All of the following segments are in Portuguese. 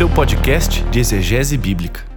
seu podcast de exegese bíblica.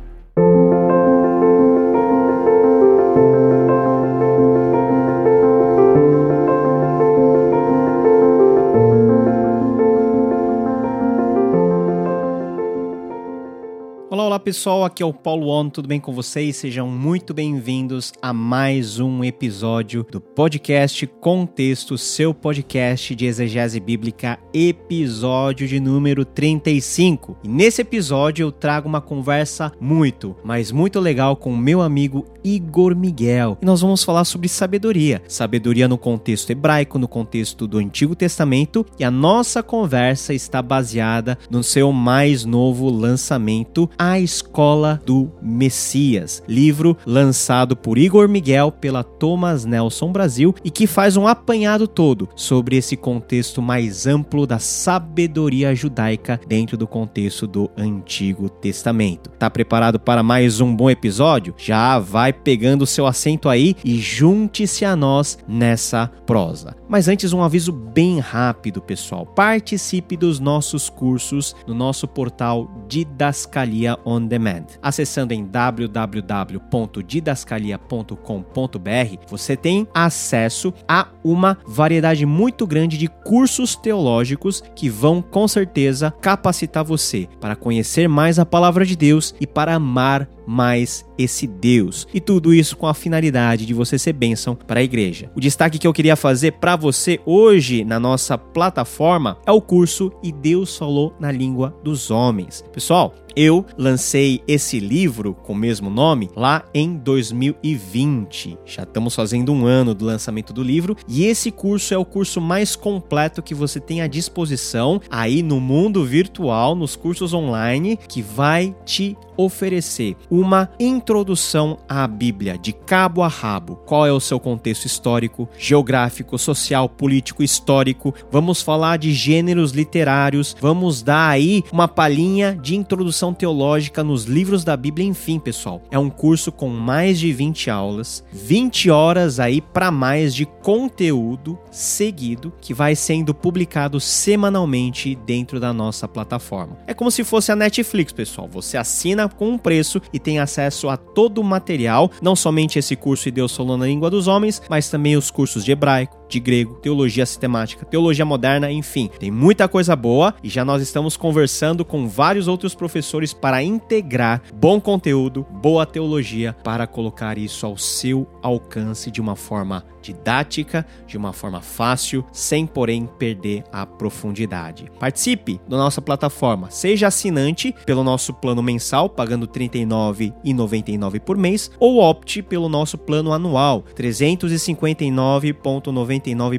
Pessoal, aqui é o Paulo On, tudo bem com vocês? Sejam muito bem-vindos a mais um episódio do podcast Contexto, seu podcast de exegese bíblica, episódio de número 35. E nesse episódio eu trago uma conversa muito, mas muito legal com o meu amigo Igor Miguel. E nós vamos falar sobre sabedoria, sabedoria no contexto hebraico, no contexto do Antigo Testamento, e a nossa conversa está baseada no seu mais novo lançamento, a Escola do Messias, livro lançado por Igor Miguel pela Thomas Nelson Brasil e que faz um apanhado todo sobre esse contexto mais amplo da sabedoria judaica dentro do contexto do Antigo Testamento. Tá preparado para mais um bom episódio? Já vai pegando o seu assento aí e junte-se a nós nessa prosa. Mas antes um aviso bem rápido, pessoal. Participe dos nossos cursos no nosso portal Didascalia On on demand. Acessando em www.didascalia.com.br, você tem acesso a uma variedade muito grande de cursos teológicos que vão com certeza capacitar você para conhecer mais a palavra de Deus e para amar mais esse Deus. E tudo isso com a finalidade de você ser bênção para a igreja. O destaque que eu queria fazer para você hoje na nossa plataforma é o curso E Deus Falou na Língua dos Homens. Pessoal, eu lancei esse livro com o mesmo nome lá em 2020. Já estamos fazendo um ano do lançamento do livro e esse curso é o curso mais completo que você tem à disposição aí no mundo virtual, nos cursos online, que vai te oferecer uma introdução à Bíblia de cabo a rabo. Qual é o seu contexto histórico, geográfico, social, político, histórico? Vamos falar de gêneros literários, vamos dar aí uma palhinha de introdução teológica nos livros da Bíblia, enfim, pessoal. É um curso com mais de 20 aulas, 20 horas aí para mais de conteúdo seguido que vai sendo publicado semanalmente dentro da nossa plataforma. É como se fosse a Netflix, pessoal. Você assina com um preço e tem acesso a todo o material, não somente esse curso e Deus falou na língua dos homens, mas também os cursos de hebraico, de grego, teologia sistemática, teologia moderna, enfim, tem muita coisa boa e já nós estamos conversando com vários outros professores para integrar bom conteúdo, boa teologia para colocar isso ao seu alcance de uma forma didática, de uma forma fácil, sem porém perder a profundidade. Participe da nossa plataforma, seja assinante pelo nosso plano mensal, pagando R$ 39,99 por mês, ou opte pelo nosso plano anual, R$ 359,99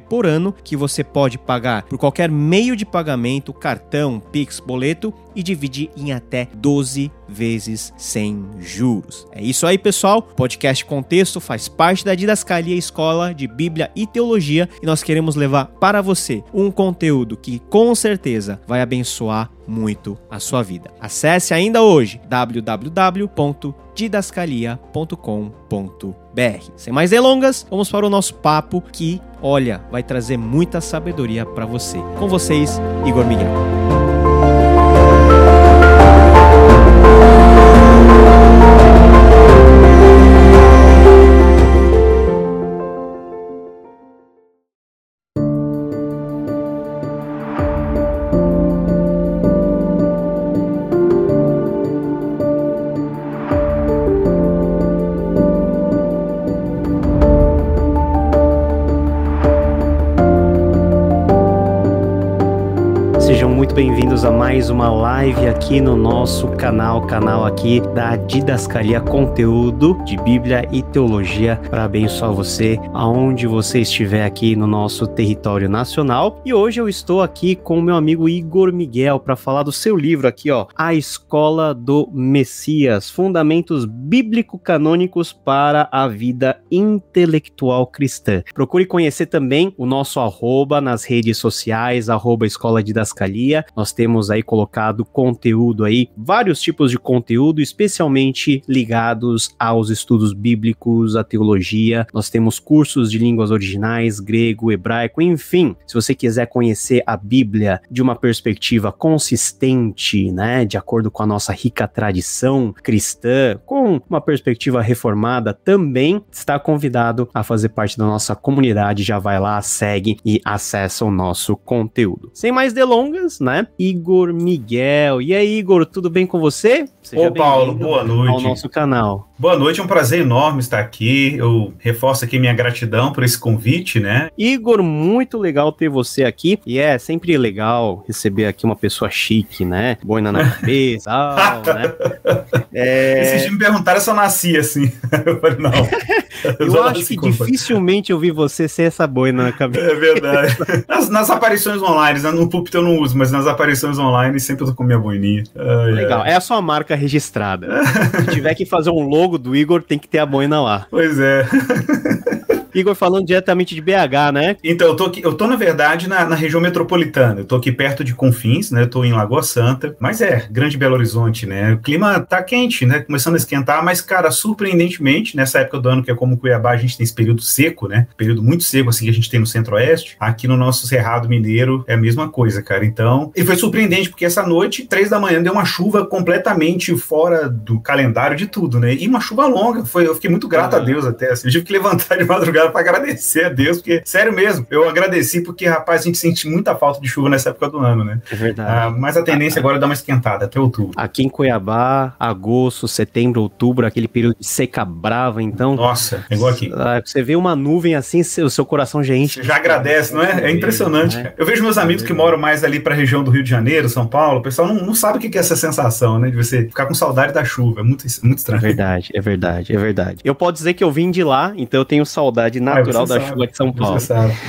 por ano, que você pode pagar por qualquer meio de pagamento, cartão, Pix, boleto e dividir em até 12 vezes sem juros. É isso aí, pessoal. O podcast Contexto faz parte da Didascalia Escola de Bíblia e Teologia e nós queremos levar para você um conteúdo que com certeza vai abençoar muito a sua vida. Acesse ainda hoje www.didascalia.com.br. Sem mais delongas, vamos para o nosso papo que, olha, vai trazer muita sabedoria para você. Com vocês, Igor Miguel. Mais uma live aqui no nosso canal, canal aqui da Didascalia Conteúdo de Bíblia e Teologia para abençoar você aonde você estiver aqui no nosso território nacional. E hoje eu estou aqui com o meu amigo Igor Miguel para falar do seu livro aqui, ó, A Escola do Messias: Fundamentos Bíblico-Canônicos para a Vida Intelectual Cristã. Procure conhecer também o nosso arroba nas redes sociais, arroba Escola Didascalia. Nós temos aí colocado conteúdo aí, vários tipos de conteúdo, especialmente ligados aos estudos bíblicos, à teologia. Nós temos cursos de línguas originais, grego, hebraico, enfim. Se você quiser conhecer a Bíblia de uma perspectiva consistente, né, de acordo com a nossa rica tradição cristã, com uma perspectiva reformada, também está convidado a fazer parte da nossa comunidade. Já vai lá, segue e acessa o nosso conteúdo. Sem mais delongas, né? Igor Miguel. E aí, Igor, tudo bem com você? Seja Ô, Paulo, boa noite. Ao nosso canal. Boa noite, é um prazer enorme estar aqui. Eu reforço aqui minha gratidão por esse convite, né? Igor, muito legal ter você aqui. E é sempre legal receber aqui uma pessoa chique, né? Boina na cabeça, tal, né? É... Esses dias me perguntaram se eu nasci assim. Eu falei, não. Eu, eu acho que dificilmente eu vi você ser essa boina na cabeça. É verdade. Nas, nas aparições online, né? no púlpito eu não uso, mas nas aparições online sempre eu tô com minha boininha. Legal, ai. é a sua marca registrada. Se tiver que fazer um logo do Igor, tem que ter a boina lá. Pois é. Igor falando diretamente de BH, né? Então, eu tô aqui, eu tô, na verdade, na, na, região metropolitana. Eu tô aqui perto de Confins, né? Eu tô em Lagoa Santa. Mas é, Grande Belo Horizonte, né? O clima tá quente, né? Começando a esquentar, mas, cara, surpreendentemente, nessa época do ano, que é como Cuiabá, a gente tem esse período seco, né? Período muito seco, assim, que a gente tem no centro-oeste. Aqui no nosso Cerrado Mineiro é a mesma coisa, cara. Então, e foi surpreendente, porque essa noite, três da manhã, deu uma chuva completamente fora do calendário de tudo, né? E uma chuva longa. Foi, eu fiquei muito grato uhum. a Deus até, assim. Eu tive que levantar de madrugada para agradecer a Deus, porque, sério mesmo, eu agradeci porque, rapaz, a gente sente muita falta de chuva nessa época do ano, né? É verdade. Ah, mas a tendência agora é dar uma esquentada até outubro. Aqui em Cuiabá, agosto, setembro, outubro, aquele período de seca brava, então. Nossa, é igual aqui. Ah, você vê uma nuvem assim, o seu coração já enche. Já agradece, não é? É impressionante. Né? Eu vejo meus amigos que moram mais ali para a região do Rio de Janeiro, São Paulo, o pessoal não, não sabe o que é essa sensação, né? De você ficar com saudade da chuva. É muito, muito estranho. É verdade, é verdade, é verdade. Eu posso dizer que eu vim de lá, então eu tenho saudade natural ah, da sabe. chuva de São Paulo.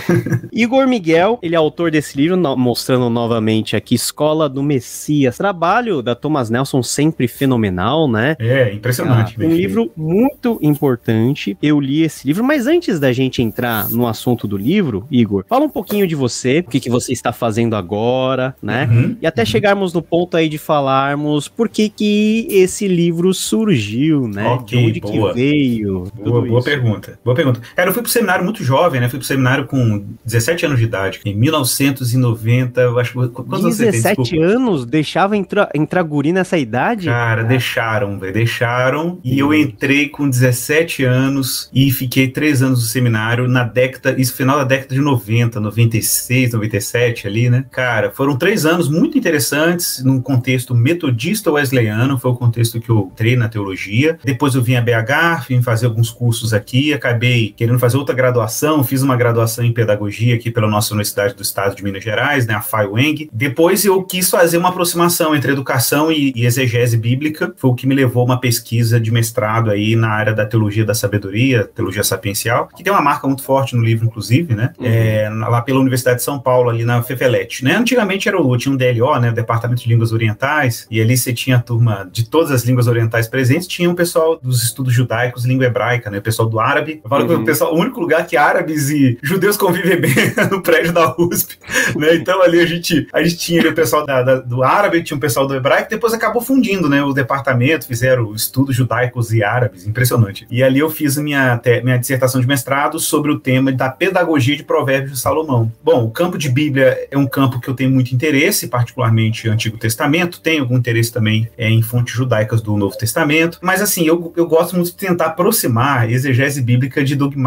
Igor Miguel, ele é autor desse livro, no, mostrando novamente aqui Escola do Messias. Trabalho da Thomas Nelson sempre fenomenal, né? É, impressionante. Ah, um livro muito importante. Eu li esse livro, mas antes da gente entrar no assunto do livro, Igor, fala um pouquinho de você, o que, que você está fazendo agora, né? Uhum, e até uhum. chegarmos no ponto aí de falarmos por que que esse livro surgiu, né? Okay, de onde boa. que veio. Boa, boa pergunta. Boa pergunta. Eu fui pro seminário muito jovem, né? Fui pro seminário com 17 anos de idade, em 1990, eu acho que... Quantos 17 anos? Deixava entrar, entrar guri nessa idade? Cara, ah. deixaram, velho, deixaram. E eu entrei com 17 anos e fiquei três anos no seminário na década, isso final da década de 90, 96, 97 ali, né? Cara, foram três anos muito interessantes num contexto metodista wesleyano, foi o contexto que eu entrei na teologia. Depois eu vim a BH, vim fazer alguns cursos aqui, acabei querendo fazer outra graduação, fiz uma graduação em pedagogia aqui pela nossa Universidade do Estado de Minas Gerais, né, a FAIWENG. Depois eu quis fazer uma aproximação entre educação e, e exegese bíblica, foi o que me levou a uma pesquisa de mestrado aí na área da teologia da sabedoria, teologia sapiencial, que tem uma marca muito forte no livro, inclusive, né, uhum. é, lá pela Universidade de São Paulo, ali na FEFELET, né, antigamente era o, tinha um DLO, né, Departamento de Línguas Orientais, e ali você tinha a turma de todas as línguas orientais presentes, tinha o pessoal dos estudos judaicos, língua hebraica, né, o pessoal do árabe, eu falo uhum. que o pessoal, o único lugar que árabes e judeus convivem bem no prédio da USP, né? Então ali a gente, a gente tinha o pessoal da, da, do árabe, tinha o pessoal do hebraico, depois acabou fundindo, né? O departamento fizeram estudos judaicos e árabes, impressionante. E ali eu fiz minha, minha dissertação de mestrado sobre o tema da pedagogia de provérbios de Salomão. Bom, o campo de Bíblia é um campo que eu tenho muito interesse, particularmente Antigo Testamento, tenho algum interesse também é, em fontes judaicas do Novo Testamento, mas assim, eu, eu gosto muito de tentar aproximar exegese bíblica de dogmática,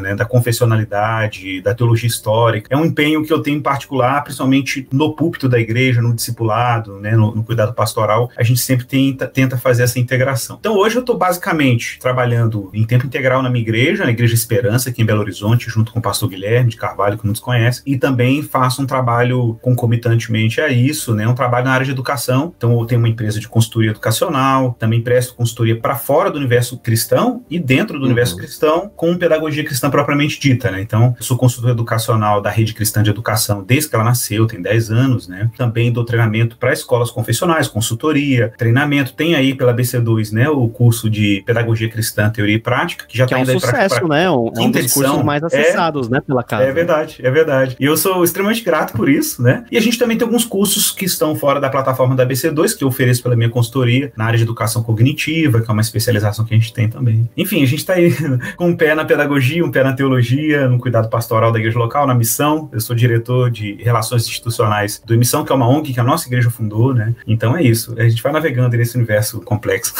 né? Da confessionalidade, da teologia histórica. É um empenho que eu tenho em particular, principalmente no púlpito da igreja, no discipulado, né, no, no cuidado pastoral, a gente sempre tenta, tenta fazer essa integração. Então hoje eu estou basicamente trabalhando em tempo integral na minha igreja, na Igreja Esperança, aqui em Belo Horizonte, junto com o pastor Guilherme de Carvalho, que muitos conhecem, e também faço um trabalho concomitantemente a isso, né, um trabalho na área de educação. Então eu tenho uma empresa de consultoria educacional, também presto consultoria para fora do universo cristão e dentro do uhum. universo cristão com pedagogia pedagogia cristã propriamente dita, né? Então, eu sou consultor educacional da Rede Cristã de Educação desde que ela nasceu, tem 10 anos, né? Também dou treinamento para escolas confessionais, consultoria, treinamento. Tem aí pela BC2, né, o curso de Pedagogia Cristã, Teoria e Prática, que já que tá é um indo sucesso, pra, né? Um, é um dos cursos mais acessados, é, né, pela casa. É verdade, é verdade. E eu sou extremamente grato por isso, né? E a gente também tem alguns cursos que estão fora da plataforma da BC2, que eu ofereço pela minha consultoria, na área de educação cognitiva, que é uma especialização que a gente tem também. Enfim, a gente está aí com um pé na pedagogia, um pé na teologia, no cuidado pastoral da igreja local, na missão. Eu sou diretor de relações institucionais do Emissão, que é uma ONG que a nossa igreja fundou, né? Então é isso. A gente vai navegando nesse universo complexo.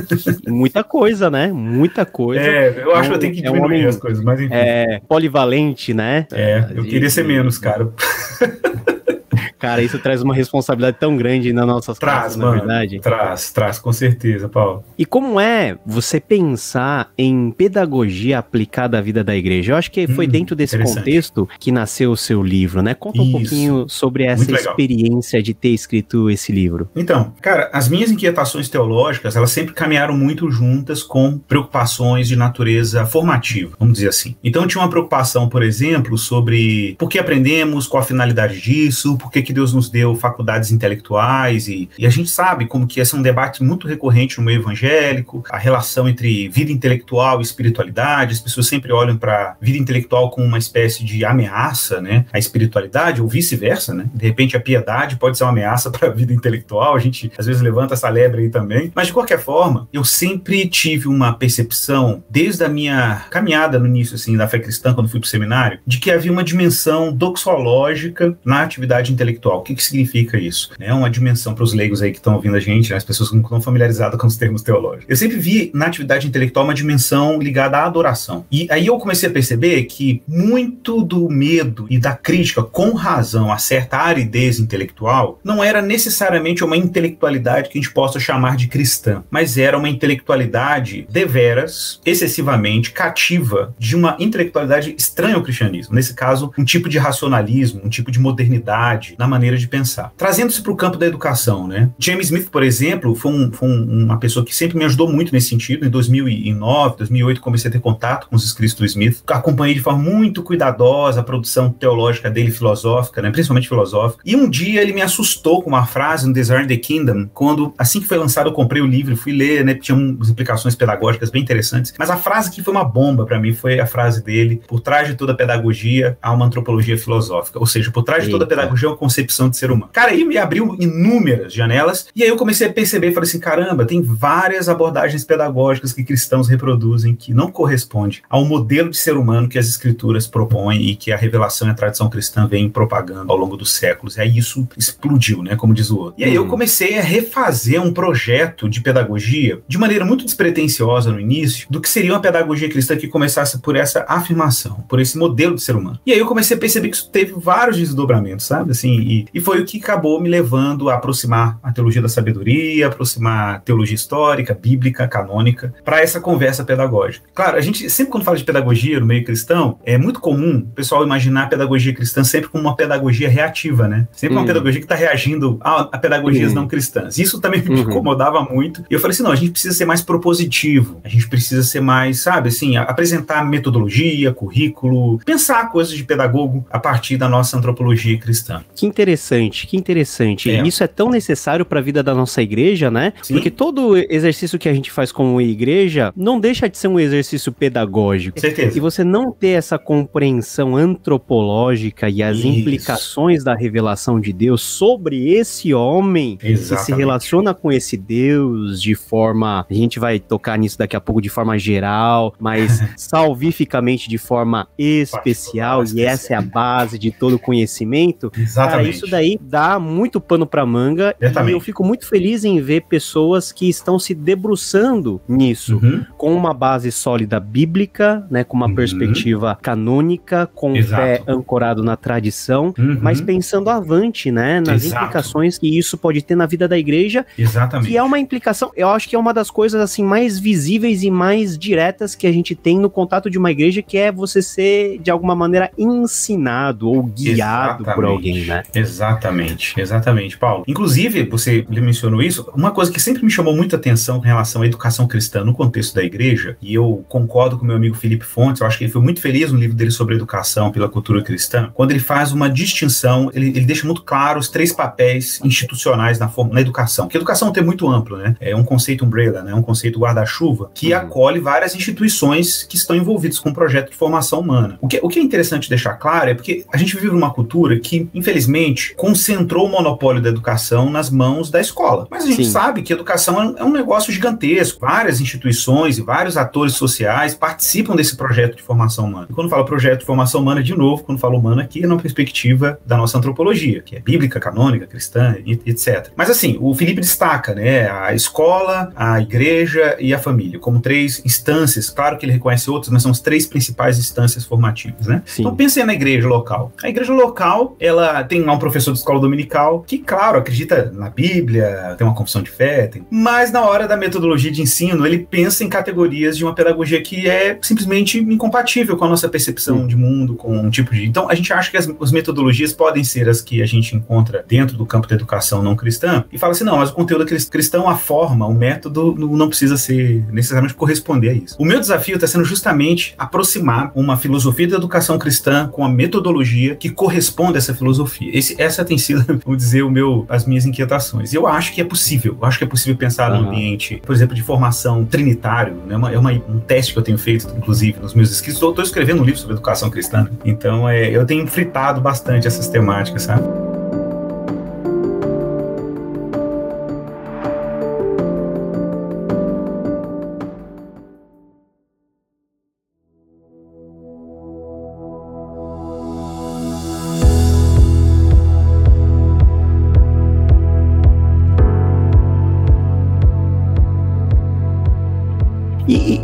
Muita coisa, né? Muita coisa. É, eu acho que eu tenho que diminuir é um homem, as coisas, mas enfim. É, polivalente, né? É, eu queria ser menos, cara. Cara, isso traz uma responsabilidade tão grande nas nossas traz, casas, mano, na verdade. Traz, traz, com certeza, Paulo. E como é você pensar em pedagogia aplicada à vida da igreja? Eu acho que foi hum, dentro desse contexto que nasceu o seu livro, né? Conta isso. um pouquinho sobre essa experiência de ter escrito esse livro. Então, cara, as minhas inquietações teológicas, elas sempre caminharam muito juntas com preocupações de natureza formativa, vamos dizer assim. Então, eu tinha uma preocupação, por exemplo, sobre por que aprendemos, qual a finalidade disso, por que que Deus nos deu faculdades intelectuais e, e a gente sabe como que esse é um debate muito recorrente no meio evangélico, a relação entre vida intelectual e espiritualidade, as pessoas sempre olham para vida intelectual como uma espécie de ameaça, né, à espiritualidade ou vice-versa, né? De repente a piedade pode ser uma ameaça para a vida intelectual, a gente às vezes levanta essa lebre aí também, mas de qualquer forma, eu sempre tive uma percepção desde a minha caminhada no início assim da fé cristã quando fui para o seminário, de que havia uma dimensão doxológica na atividade intelectual intelectual. O que, que significa isso? É uma dimensão para os leigos aí que estão ouvindo a gente, né, as pessoas que não estão familiarizadas com os termos teológicos. Eu sempre vi na atividade intelectual uma dimensão ligada à adoração. E aí eu comecei a perceber que muito do medo e da crítica, com razão, a certa aridez intelectual, não era necessariamente uma intelectualidade que a gente possa chamar de cristã, mas era uma intelectualidade deveras, excessivamente cativa de uma intelectualidade estranha ao cristianismo. Nesse caso, um tipo de racionalismo, um tipo de modernidade, na maneira de pensar. Trazendo-se para o campo da educação, né? James Smith, por exemplo, foi, um, foi um, uma pessoa que sempre me ajudou muito nesse sentido. Em 2009, 2008, comecei a ter contato com os escritos do Smith. Acompanhei de forma muito cuidadosa a produção teológica dele, filosófica, né? principalmente filosófica. E um dia ele me assustou com uma frase no Desire the Kingdom, quando, assim que foi lançado, eu comprei o livro, fui ler, né? Tinha umas implicações pedagógicas bem interessantes. Mas a frase que foi uma bomba para mim foi a frase dele: por trás de toda pedagogia há uma antropologia filosófica. Ou seja, por trás de toda pedagogia concepção de ser humano. Cara, aí me abriu inúmeras janelas e aí eu comecei a perceber, falei assim, caramba, tem várias abordagens pedagógicas que cristãos reproduzem que não corresponde ao modelo de ser humano que as escrituras propõem e que a revelação e a tradição cristã vem propagando ao longo dos séculos. E aí isso explodiu, né, como diz o outro. E aí eu hum. comecei a refazer um projeto de pedagogia de maneira muito despretensiosa no início do que seria uma pedagogia cristã que começasse por essa afirmação, por esse modelo de ser humano. E aí eu comecei a perceber que isso teve vários desdobramentos, sabe? Assim, e, e, foi o que acabou me levando a aproximar a teologia da sabedoria, aproximar a teologia histórica, bíblica, canônica, para essa conversa pedagógica. Claro, a gente sempre quando fala de pedagogia no meio cristão, é muito comum o pessoal imaginar a pedagogia cristã sempre como uma pedagogia reativa, né? Sempre uma uhum. pedagogia que está reagindo a, a pedagogias uhum. não cristãs. Isso também me uhum. incomodava muito. E eu falei assim, não, a gente precisa ser mais propositivo, a gente precisa ser mais, sabe, assim, apresentar metodologia, currículo, pensar coisas de pedagogo a partir da nossa antropologia cristã. Que interessante, que interessante. É. Isso é tão necessário para a vida da nossa igreja, né? Sim. Porque todo exercício que a gente faz como igreja não deixa de ser um exercício pedagógico. Certeza. E você não ter essa compreensão antropológica e as Isso. implicações da revelação de Deus sobre esse homem Exatamente. que se relaciona com esse Deus de forma. A gente vai tocar nisso daqui a pouco de forma geral, mas salvificamente de forma especial, e essa é a base de todo conhecimento. Exatamente Cara, isso daí dá muito pano pra manga. Exatamente. E eu fico muito feliz em ver pessoas que estão se debruçando nisso, uhum. com uma base sólida bíblica, né? Com uma uhum. perspectiva canônica, com o pé ancorado na tradição, uhum. mas pensando avante, né? Nas Exato. implicações que isso pode ter na vida da igreja. Exatamente. Que é uma implicação, eu acho que é uma das coisas assim mais visíveis e mais diretas que a gente tem no contato de uma igreja, que é você ser de alguma maneira ensinado ou guiado Exatamente. por alguém, né? Exatamente, exatamente, Paulo. Inclusive, você mencionou isso, uma coisa que sempre me chamou muita atenção com relação à educação cristã no contexto da igreja, e eu concordo com meu amigo Felipe Fontes, eu acho que ele foi muito feliz no livro dele sobre educação pela cultura cristã, quando ele faz uma distinção, ele, ele deixa muito claro os três papéis institucionais na, forma, na educação, porque educação é muito amplo, né? É um conceito umbrella, né? É um conceito guarda-chuva, que uhum. acolhe várias instituições que estão envolvidas com o projeto de formação humana. O que, o que é interessante deixar claro é porque a gente vive numa cultura que, infelizmente, concentrou o monopólio da educação nas mãos da escola. Mas a gente Sim. sabe que educação é um negócio gigantesco. Várias instituições e vários atores sociais participam desse projeto de formação humana. E quando fala projeto de formação humana, de novo, quando falo humana aqui, é na perspectiva da nossa antropologia, que é bíblica, canônica, cristã, etc. Mas assim, o Felipe destaca, né, a escola, a igreja e a família como três instâncias. Claro que ele reconhece outras, mas são as três principais instâncias formativas, né? Sim. Então pensem na igreja local. A igreja local, ela tem lá um professor de escola dominical que, claro, acredita na Bíblia, tem uma confissão de fé, tem... mas na hora da metodologia de ensino, ele pensa em categorias de uma pedagogia que é simplesmente incompatível com a nossa percepção de mundo, com um tipo de. Então, a gente acha que as, as metodologias podem ser as que a gente encontra dentro do campo da educação não cristã e fala assim: não, mas o conteúdo cristão, a forma, o método não precisa ser necessariamente corresponder a isso. O meu desafio está sendo justamente aproximar uma filosofia da educação cristã com a metodologia que corresponde a essa filosofia. Esse, essa tem sido, vamos dizer, o meu, as minhas inquietações. Eu acho que é possível. Eu acho que é possível pensar uhum. num ambiente, por exemplo, de formação trinitário. Né? Uma, é uma, um teste que eu tenho feito, inclusive, nos meus escritos. Estou escrevendo um livro sobre educação cristã. Então, é, eu tenho fritado bastante essas temáticas, sabe?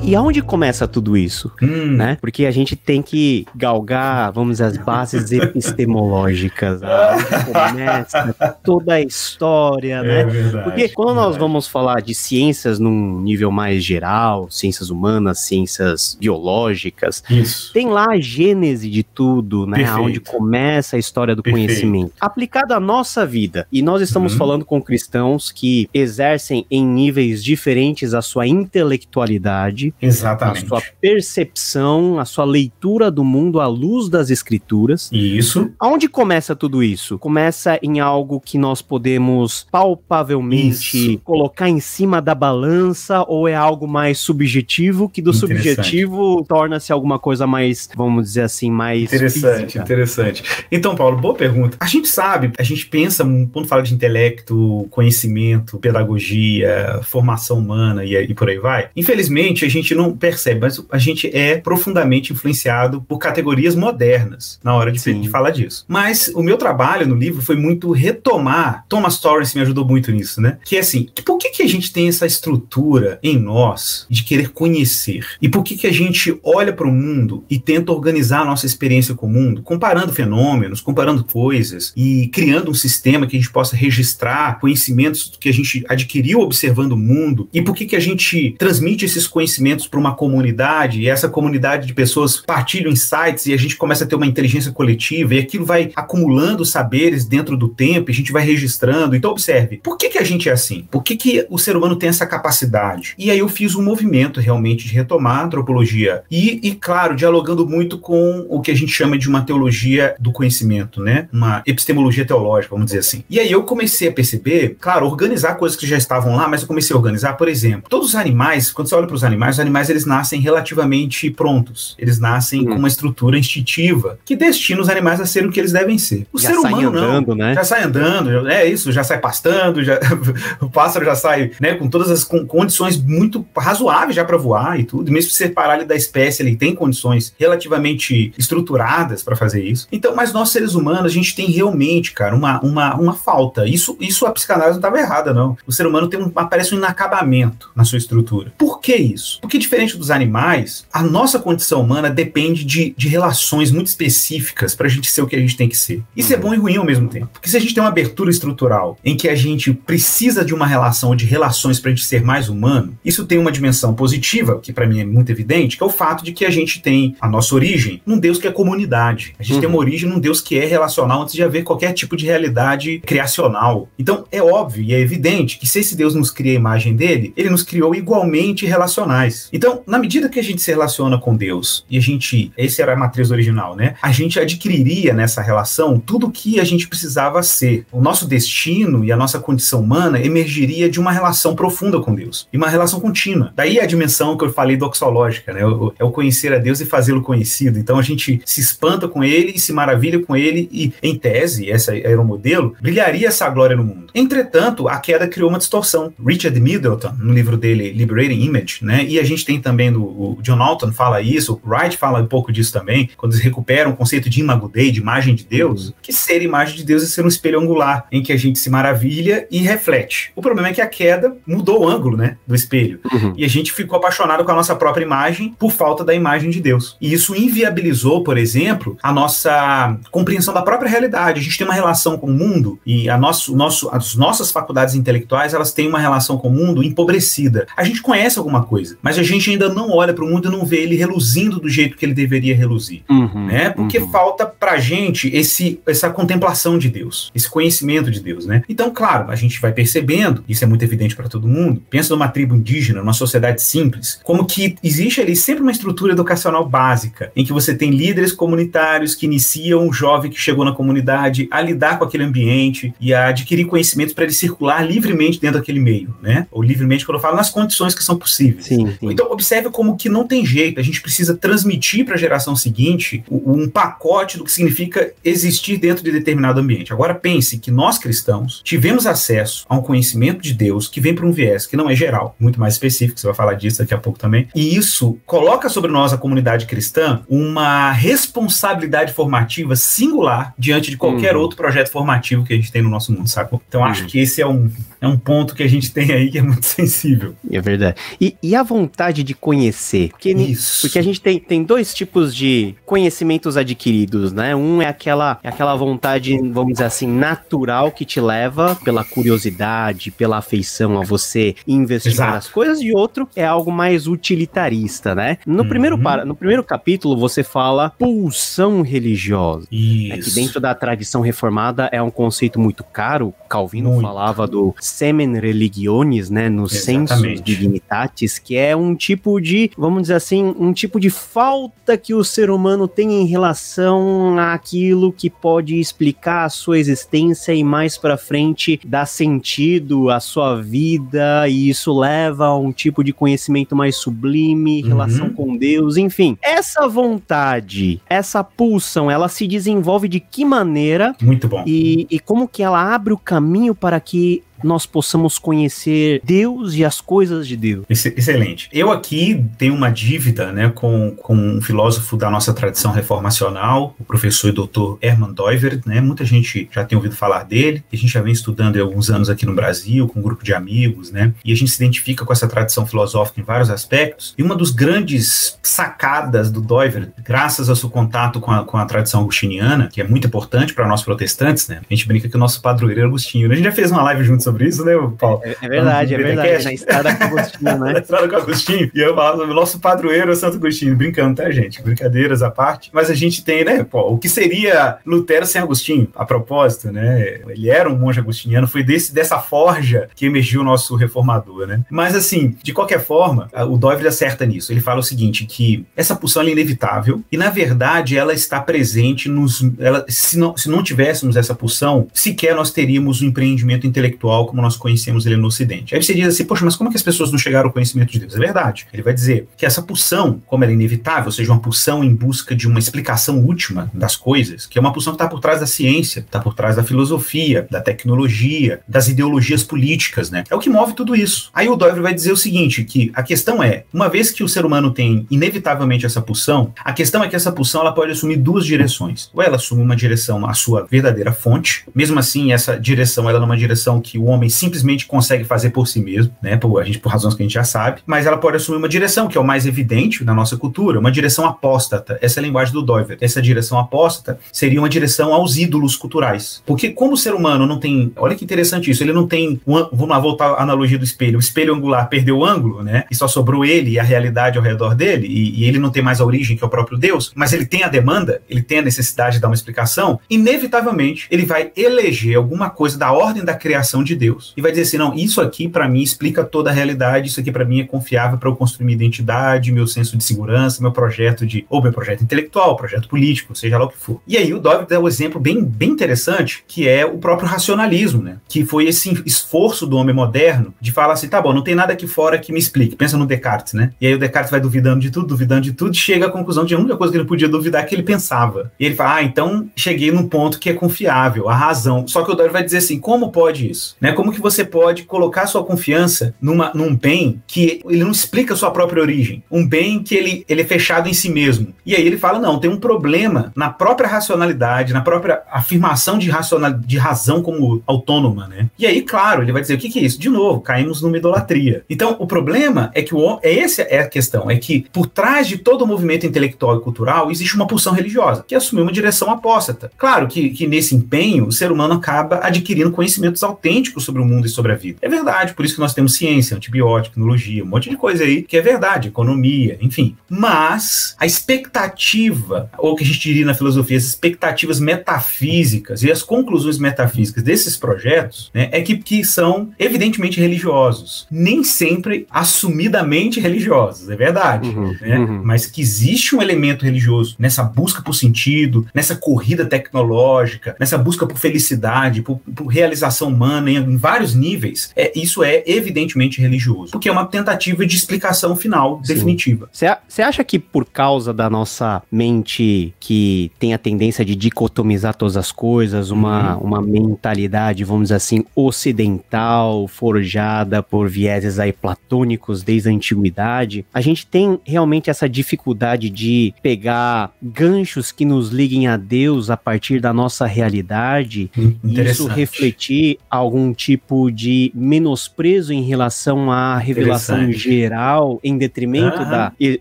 E aonde começa tudo isso? Hum. Né? Porque a gente tem que galgar, vamos dizer, as bases epistemológicas. Aonde começa toda a história, é né? Verdade, Porque quando é nós vamos falar de ciências num nível mais geral, ciências humanas, ciências biológicas, isso. tem lá a gênese de tudo, né? Perfeito. Onde começa a história do Perfeito. conhecimento. Aplicado à nossa vida. E nós estamos uhum. falando com cristãos que exercem em níveis diferentes a sua intelectualidade, Exatamente. A sua percepção, a sua leitura do mundo à luz das escrituras. Isso. Aonde começa tudo isso? Começa em algo que nós podemos palpavelmente isso. colocar em cima da balança ou é algo mais subjetivo que do subjetivo torna-se alguma coisa mais, vamos dizer assim, mais interessante, física. interessante. Então, Paulo, boa pergunta. A gente sabe, a gente pensa quando fala de intelecto, conhecimento, pedagogia, formação humana e, e por aí vai. Infelizmente, a gente gente não percebe, mas a gente é profundamente influenciado por categorias modernas na hora de, de, falar disso. Mas o meu trabalho no livro foi muito retomar. Thomas Torrance me ajudou muito nisso, né? Que é assim, por que, que a gente tem essa estrutura em nós de querer conhecer? E por que, que a gente olha para o mundo e tenta organizar a nossa experiência com o mundo, comparando fenômenos, comparando coisas e criando um sistema que a gente possa registrar conhecimentos que a gente adquiriu observando o mundo? E por que, que a gente transmite esses conhecimentos conhecimentos para uma comunidade e essa comunidade de pessoas partilham insights e a gente começa a ter uma inteligência coletiva e aquilo vai acumulando saberes dentro do tempo e a gente vai registrando. Então, observe, por que, que a gente é assim? Por que, que o ser humano tem essa capacidade? E aí eu fiz um movimento realmente de retomar a antropologia e, e claro, dialogando muito com o que a gente chama de uma teologia do conhecimento, né? Uma epistemologia teológica, vamos dizer assim. E aí eu comecei a perceber, claro, organizar coisas que já estavam lá, mas eu comecei a organizar, por exemplo, todos os animais, quando você olha para os animais, animais eles nascem relativamente prontos. Eles nascem hum. com uma estrutura instintiva que destina os animais a ser o que eles devem ser. O já ser humano andando, não. Né? Já sai andando, é isso, já sai pastando, já, o pássaro já sai né, com todas as com condições muito razoáveis já para voar e tudo. Mesmo se separar ele da espécie, ele tem condições relativamente estruturadas para fazer isso. Então, mas nós seres humanos, a gente tem realmente, cara, uma, uma, uma falta. Isso, isso a psicanálise não estava errada, não. O ser humano tem um, aparece um inacabamento na sua estrutura. Por que isso? Porque Porque, diferente dos animais, a nossa condição humana depende de, de relações muito específicas para a gente ser o que a gente tem que ser. Isso é bom e ruim ao mesmo tempo. Porque se a gente tem uma abertura estrutural em que a gente precisa de uma relação ou de relações para a gente ser mais humano, isso tem uma dimensão positiva, que para mim é muito evidente, que é o fato de que a gente tem a nossa origem num Deus que é comunidade. A gente uhum. tem uma origem num Deus que é relacional antes de haver qualquer tipo de realidade criacional. Então é óbvio e é evidente que se esse Deus nos cria a imagem dele, ele nos criou igualmente relacionais. Então, na medida que a gente se relaciona com Deus e a gente, essa era a matriz original, né? A gente adquiriria nessa relação tudo o que a gente precisava ser. O nosso destino e a nossa condição humana emergiria de uma relação profunda com Deus e uma relação contínua. Daí a dimensão que eu falei doxológica, né? É o conhecer a Deus e fazê-lo conhecido. Então a gente se espanta com ele e se maravilha com ele e, em tese, essa era o modelo, brilharia essa glória no mundo. Entretanto, a queda criou uma distorção. Richard Middleton, no livro dele Liberating Image, né? E a gente tem também do o John Alton fala isso, o Wright fala um pouco disso também, quando eles recuperam o conceito de imago Dei, de imagem de Deus, que ser imagem de Deus é ser um espelho angular em que a gente se maravilha e reflete. O problema é que a queda mudou o ângulo, né, do espelho. Uhum. E a gente ficou apaixonado com a nossa própria imagem por falta da imagem de Deus. E isso inviabilizou, por exemplo, a nossa compreensão da própria realidade. A gente tem uma relação com o mundo e a nosso, nosso, as nossas faculdades intelectuais, elas têm uma relação com o mundo empobrecida. A gente conhece alguma coisa, mas a gente ainda não olha para o mundo e não vê ele reluzindo do jeito que ele deveria reluzir, uhum, né? Porque uhum. falta pra gente esse essa contemplação de Deus, esse conhecimento de Deus, né? Então, claro, a gente vai percebendo, isso é muito evidente para todo mundo. Pensa numa tribo indígena, numa sociedade simples, como que existe ali sempre uma estrutura educacional básica, em que você tem líderes comunitários que iniciam o jovem que chegou na comunidade a lidar com aquele ambiente e a adquirir conhecimentos para ele circular livremente dentro daquele meio, né? Ou livremente quando eu falo nas condições que são possíveis. Sim, sim. Então, observe como que não tem jeito, a gente precisa transmitir para a geração seguinte um pacote do que significa existir dentro de determinado ambiente. Agora pense que nós cristãos tivemos acesso a um conhecimento de Deus que vem para um viés que não é geral, muito mais específico, você vai falar disso daqui a pouco também. E isso coloca sobre nós, a comunidade cristã, uma responsabilidade formativa singular diante de qualquer uhum. outro projeto formativo que a gente tem no nosso mundo, sacou? Então acho que esse é um, é um ponto que a gente tem aí que é muito sensível. É verdade. E, e a vontade de conhecer? Porque, Isso. porque a gente tem, tem dois tipos de conhecimentos adquiridos, né? Um é aquela, é aquela vontade, vamos dizer assim, natural que te leva pela curiosidade, pela afeição a você investigar Exato. as coisas, e outro é algo mais utilitarista, né? No, uhum. primeiro, no primeiro capítulo você fala pulsão religiosa. Isso. É que dentro da tradição reformada é um conceito muito caro. Calvino muito. falava do semen religionis, né? No sensus dignitatis, que é um tipo de, vamos dizer assim, um tipo de falta que o ser humano tem em relação àquilo que pode explicar a sua existência e mais para frente dar sentido à sua vida e isso leva a um tipo de conhecimento mais sublime, uhum. relação com Deus, enfim. Essa vontade, essa pulsão, ela se desenvolve de que maneira? Muito bom. E, e como que ela abre o caminho para que nós possamos conhecer Deus e as coisas de Deus. Excelente. Eu aqui tenho uma dívida né, com, com um filósofo da nossa tradição reformacional, o professor e doutor Hermann Doiver. Né? Muita gente já tem ouvido falar dele. A gente já vem estudando há alguns anos aqui no Brasil, com um grupo de amigos, né? e a gente se identifica com essa tradição filosófica em vários aspectos. E uma dos grandes sacadas do Doiver, graças ao seu contato com a, com a tradição agustiniana, que é muito importante para nós protestantes, né? a gente brinca que o nosso padroeiro é Agostinho. A gente já fez uma live junto sobre isso, né, Paulo? É, é verdade, é verdade. Na estrada com Agostinho, né? Na estrada com Agostinho. E eu falo o nosso padroeiro é Santo Agostinho. Brincando, tá, gente? Brincadeiras à parte. Mas a gente tem, né, pô, o que seria Lutero sem Agostinho? A propósito, né? Ele era um monge agostiniano, foi desse, dessa forja que emergiu o nosso reformador, né? Mas, assim, de qualquer forma, o Doyle acerta nisso. Ele fala o seguinte, que essa pulsão é inevitável e, na verdade, ela está presente nos... Ela, se, não, se não tivéssemos essa pulsão, sequer nós teríamos um empreendimento intelectual como nós conhecemos ele no Ocidente. Aí você diz assim, poxa, mas como é que as pessoas não chegaram ao conhecimento de Deus? É verdade. Ele vai dizer que essa pulsão, como ela é inevitável, ou seja, uma pulsão em busca de uma explicação última das coisas, que é uma pulsão que está por trás da ciência, está por trás da filosofia, da tecnologia, das ideologias políticas, né? É o que move tudo isso. Aí o Doyle vai dizer o seguinte, que a questão é, uma vez que o ser humano tem inevitavelmente essa pulsão, a questão é que essa pulsão ela pode assumir duas direções. Ou ela assume uma direção, a sua verdadeira fonte, mesmo assim essa direção ela é uma direção que o homem simplesmente consegue fazer por si mesmo, né? Por, a gente, por razões que a gente já sabe, mas ela pode assumir uma direção, que é o mais evidente na nossa cultura, uma direção apóstata. Essa é a linguagem do Doiver. Essa direção apóstata seria uma direção aos ídolos culturais. Porque como o ser humano não tem. Olha que interessante isso, ele não tem. vamos lá voltar à analogia do espelho. O espelho angular perdeu o ângulo, né? E só sobrou ele e a realidade ao redor dele, e, e ele não tem mais a origem, que é o próprio Deus, mas ele tem a demanda, ele tem a necessidade de dar uma explicação, inevitavelmente ele vai eleger alguma coisa da ordem da criação de Deus e vai dizer assim: não, isso aqui para mim explica toda a realidade, isso aqui para mim é confiável para eu construir minha identidade, meu senso de segurança, meu projeto de. ou meu projeto intelectual, projeto político, seja lá o que for. E aí o Dobbs dá um exemplo bem, bem interessante, que é o próprio racionalismo, né? Que foi esse esforço do homem moderno de falar assim: tá bom, não tem nada aqui fora que me explique. Pensa no Descartes, né? E aí o Descartes vai duvidando de tudo, duvidando de tudo, e chega à conclusão de a única coisa que ele podia duvidar é que ele pensava. E ele fala: ah, então cheguei num ponto que é confiável, a razão. Só que o Dobbs vai dizer assim: como pode isso? Né? Como que você pode colocar sua confiança numa, num bem que ele não explica sua própria origem? Um bem que ele, ele é fechado em si mesmo. E aí ele fala: não, tem um problema na própria racionalidade, na própria afirmação de, racional, de razão como autônoma, né? E aí, claro, ele vai dizer: o que, que é isso? De novo, caímos numa idolatria. Então, o problema é que o, é essa é a questão, é que por trás de todo o movimento intelectual e cultural existe uma pulsão religiosa, que assumiu uma direção apóstata. Claro que, que nesse empenho o ser humano acaba adquirindo conhecimentos autênticos sobre o mundo e sobre a vida. É verdade, por isso que nós temos ciência, antibiótica, tecnologia, um monte de coisa aí que é verdade, economia, enfim. Mas a expectativa, ou que a gente diria na filosofia, as expectativas metafísicas e as conclusões metafísicas desses projetos, né, é que, que são evidentemente religiosos. Nem sempre assumidamente religiosos, é verdade. Uhum, né? uhum. Mas que existe um elemento religioso nessa busca por sentido, nessa corrida tecnológica, nessa busca por felicidade, por, por realização humana em, em, vários níveis, é, isso é evidentemente religioso. Porque é uma tentativa de explicação final, Sim. definitiva. Você acha que por causa da nossa mente que tem a tendência de dicotomizar todas as coisas, uma, uhum. uma mentalidade, vamos dizer assim, ocidental, forjada por vieses aí platônicos desde a antiguidade, a gente tem realmente essa dificuldade de pegar ganchos que nos liguem a Deus a partir da nossa realidade hum, e isso refletir algum tipo de menosprezo em relação à revelação geral em detrimento da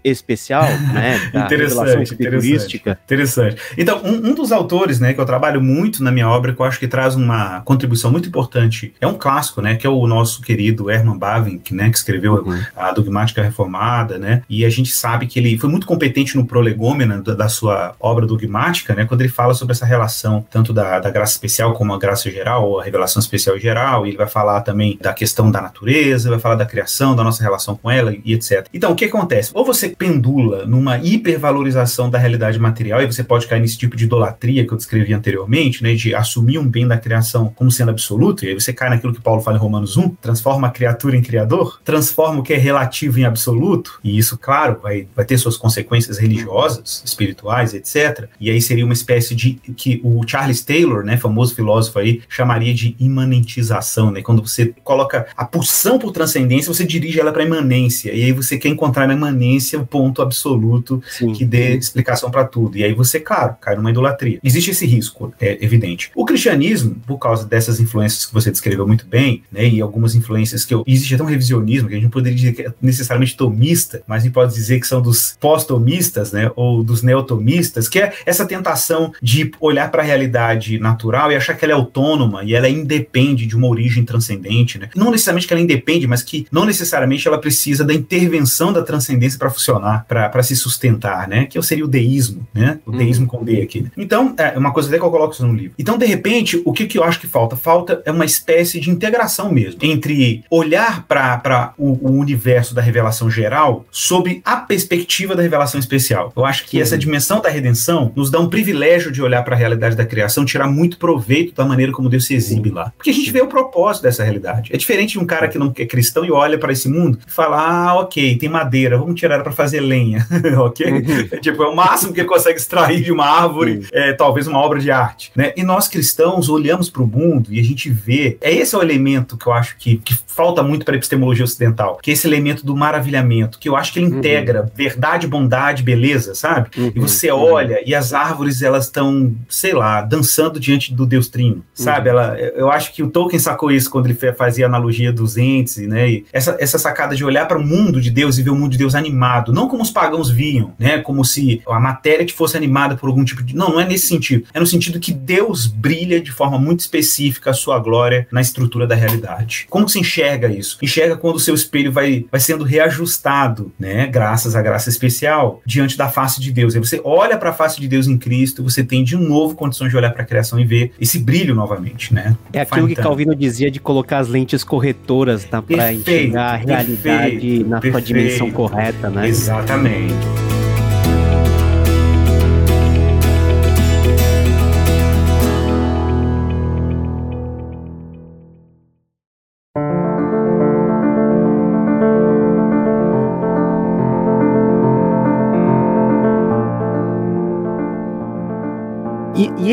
especial, né, da revelação escriturística. Interessante. Então, um, um, dos autores, né, que eu trabalho muito na minha obra, que eu acho que traz uma contribuição muito importante, é um clássico, né, que é o nosso querido Herman Bavinck, né, que escreveu uhum. a Dogmática Reformada, né, e a gente sabe que ele foi muito competente no prolegômena da, da sua obra dogmática, né, quando ele fala sobre essa relação tanto da, da graça especial como a graça geral, ou a revelação especial geral, e ele vai falar também da questão da natureza, vai falar da criação, da nossa relação com ela e etc. Então, o que acontece? Ou você pendula numa hipervalorização da realidade material, e você pode cair nesse tipo de idolatria que eu descrevi anteriormente, né, de assumir um bem da criação como sendo absoluto, e aí você cai naquilo que Paulo fala em Romanos 1, transforma a criatura em criador, transforma o que é relativo em absoluto, e isso, claro, vai, vai ter suas consequências religiosas, espirituais, etc. E aí seria uma espécie de que o Charles Taylor, né, famoso filósofo aí, chamaria de imanentização, né? Quando você coloca a pulsão por transcendência, você dirige ela para imanência, e aí você quer encontrar na imanência o ponto absoluto sim, que dê explicação para tudo. E aí você, claro, cai numa idolatria. Existe esse risco, é evidente. O cristianismo, por causa dessas influências que você descreveu muito bem, né, e algumas influências que eu, existe até um revisionismo que a gente não poderia dizer que é necessariamente tomista, mas a gente pode dizer que são dos pós-tomistas, né, ou dos neotomistas, que é essa tentação de olhar para a realidade natural e achar que ela é autônoma e ela independe de uma origem transcendente, né? Não necessariamente que ela independe, mas que não necessariamente ela precisa da intervenção da transcendência para funcionar, para se sustentar, né? Que seria o deísmo, né? O uhum. deísmo com D aqui. Né? Então, é uma coisa até que eu coloco isso no livro. Então, de repente, o que, que eu acho que falta? Falta é uma espécie de integração mesmo entre olhar para o, o universo da revelação geral sob a perspectiva da revelação especial. Eu acho que essa dimensão da redenção nos dá um privilégio de olhar para a realidade da criação, tirar muito proveito da maneira como Deus se exibe lá. Porque a gente vê o propósito dessa realidade. É diferente de um cara que não é cristão e olha para esse mundo e fala: ah, ok, tem madeira, vamos tirar ela para fazer lenha, ok? Uhum. É, tipo, é o máximo que consegue extrair de uma árvore, é, talvez uma obra de arte. Né? E nós cristãos olhamos para o mundo e a gente vê. É esse é o elemento que eu acho que, que falta muito para a epistemologia ocidental, que é esse elemento do maravilhamento, que eu acho que ele uhum. integra verdade, bondade, beleza, sabe? Uhum. E você olha e as árvores elas estão, sei lá, dançando diante do Deus Trino, sabe? Ela, eu acho que o Tolkien Tolkien sacou isso quando ele fazia a analogia dos entes, né? E essa, essa sacada de olhar para o mundo de Deus e ver o mundo de Deus animado, não como os pagãos viam, né? Como se a matéria que fosse animada por algum tipo de. Não, não é nesse sentido. É no sentido que Deus brilha de forma muito específica a sua glória na estrutura da realidade. Como se enxerga isso? Enxerga quando o seu espelho vai, vai sendo reajustado, né? Graças à graça especial, diante da face de Deus. Aí você olha para a face de Deus em Cristo, você tem de novo condições de olhar para a criação e ver esse brilho novamente, né? É aquilo que Calvino dizia de colocar as lentes corretoras tá, para enxergar a realidade perfeito, na perfeito, sua dimensão correta, né? Exatamente.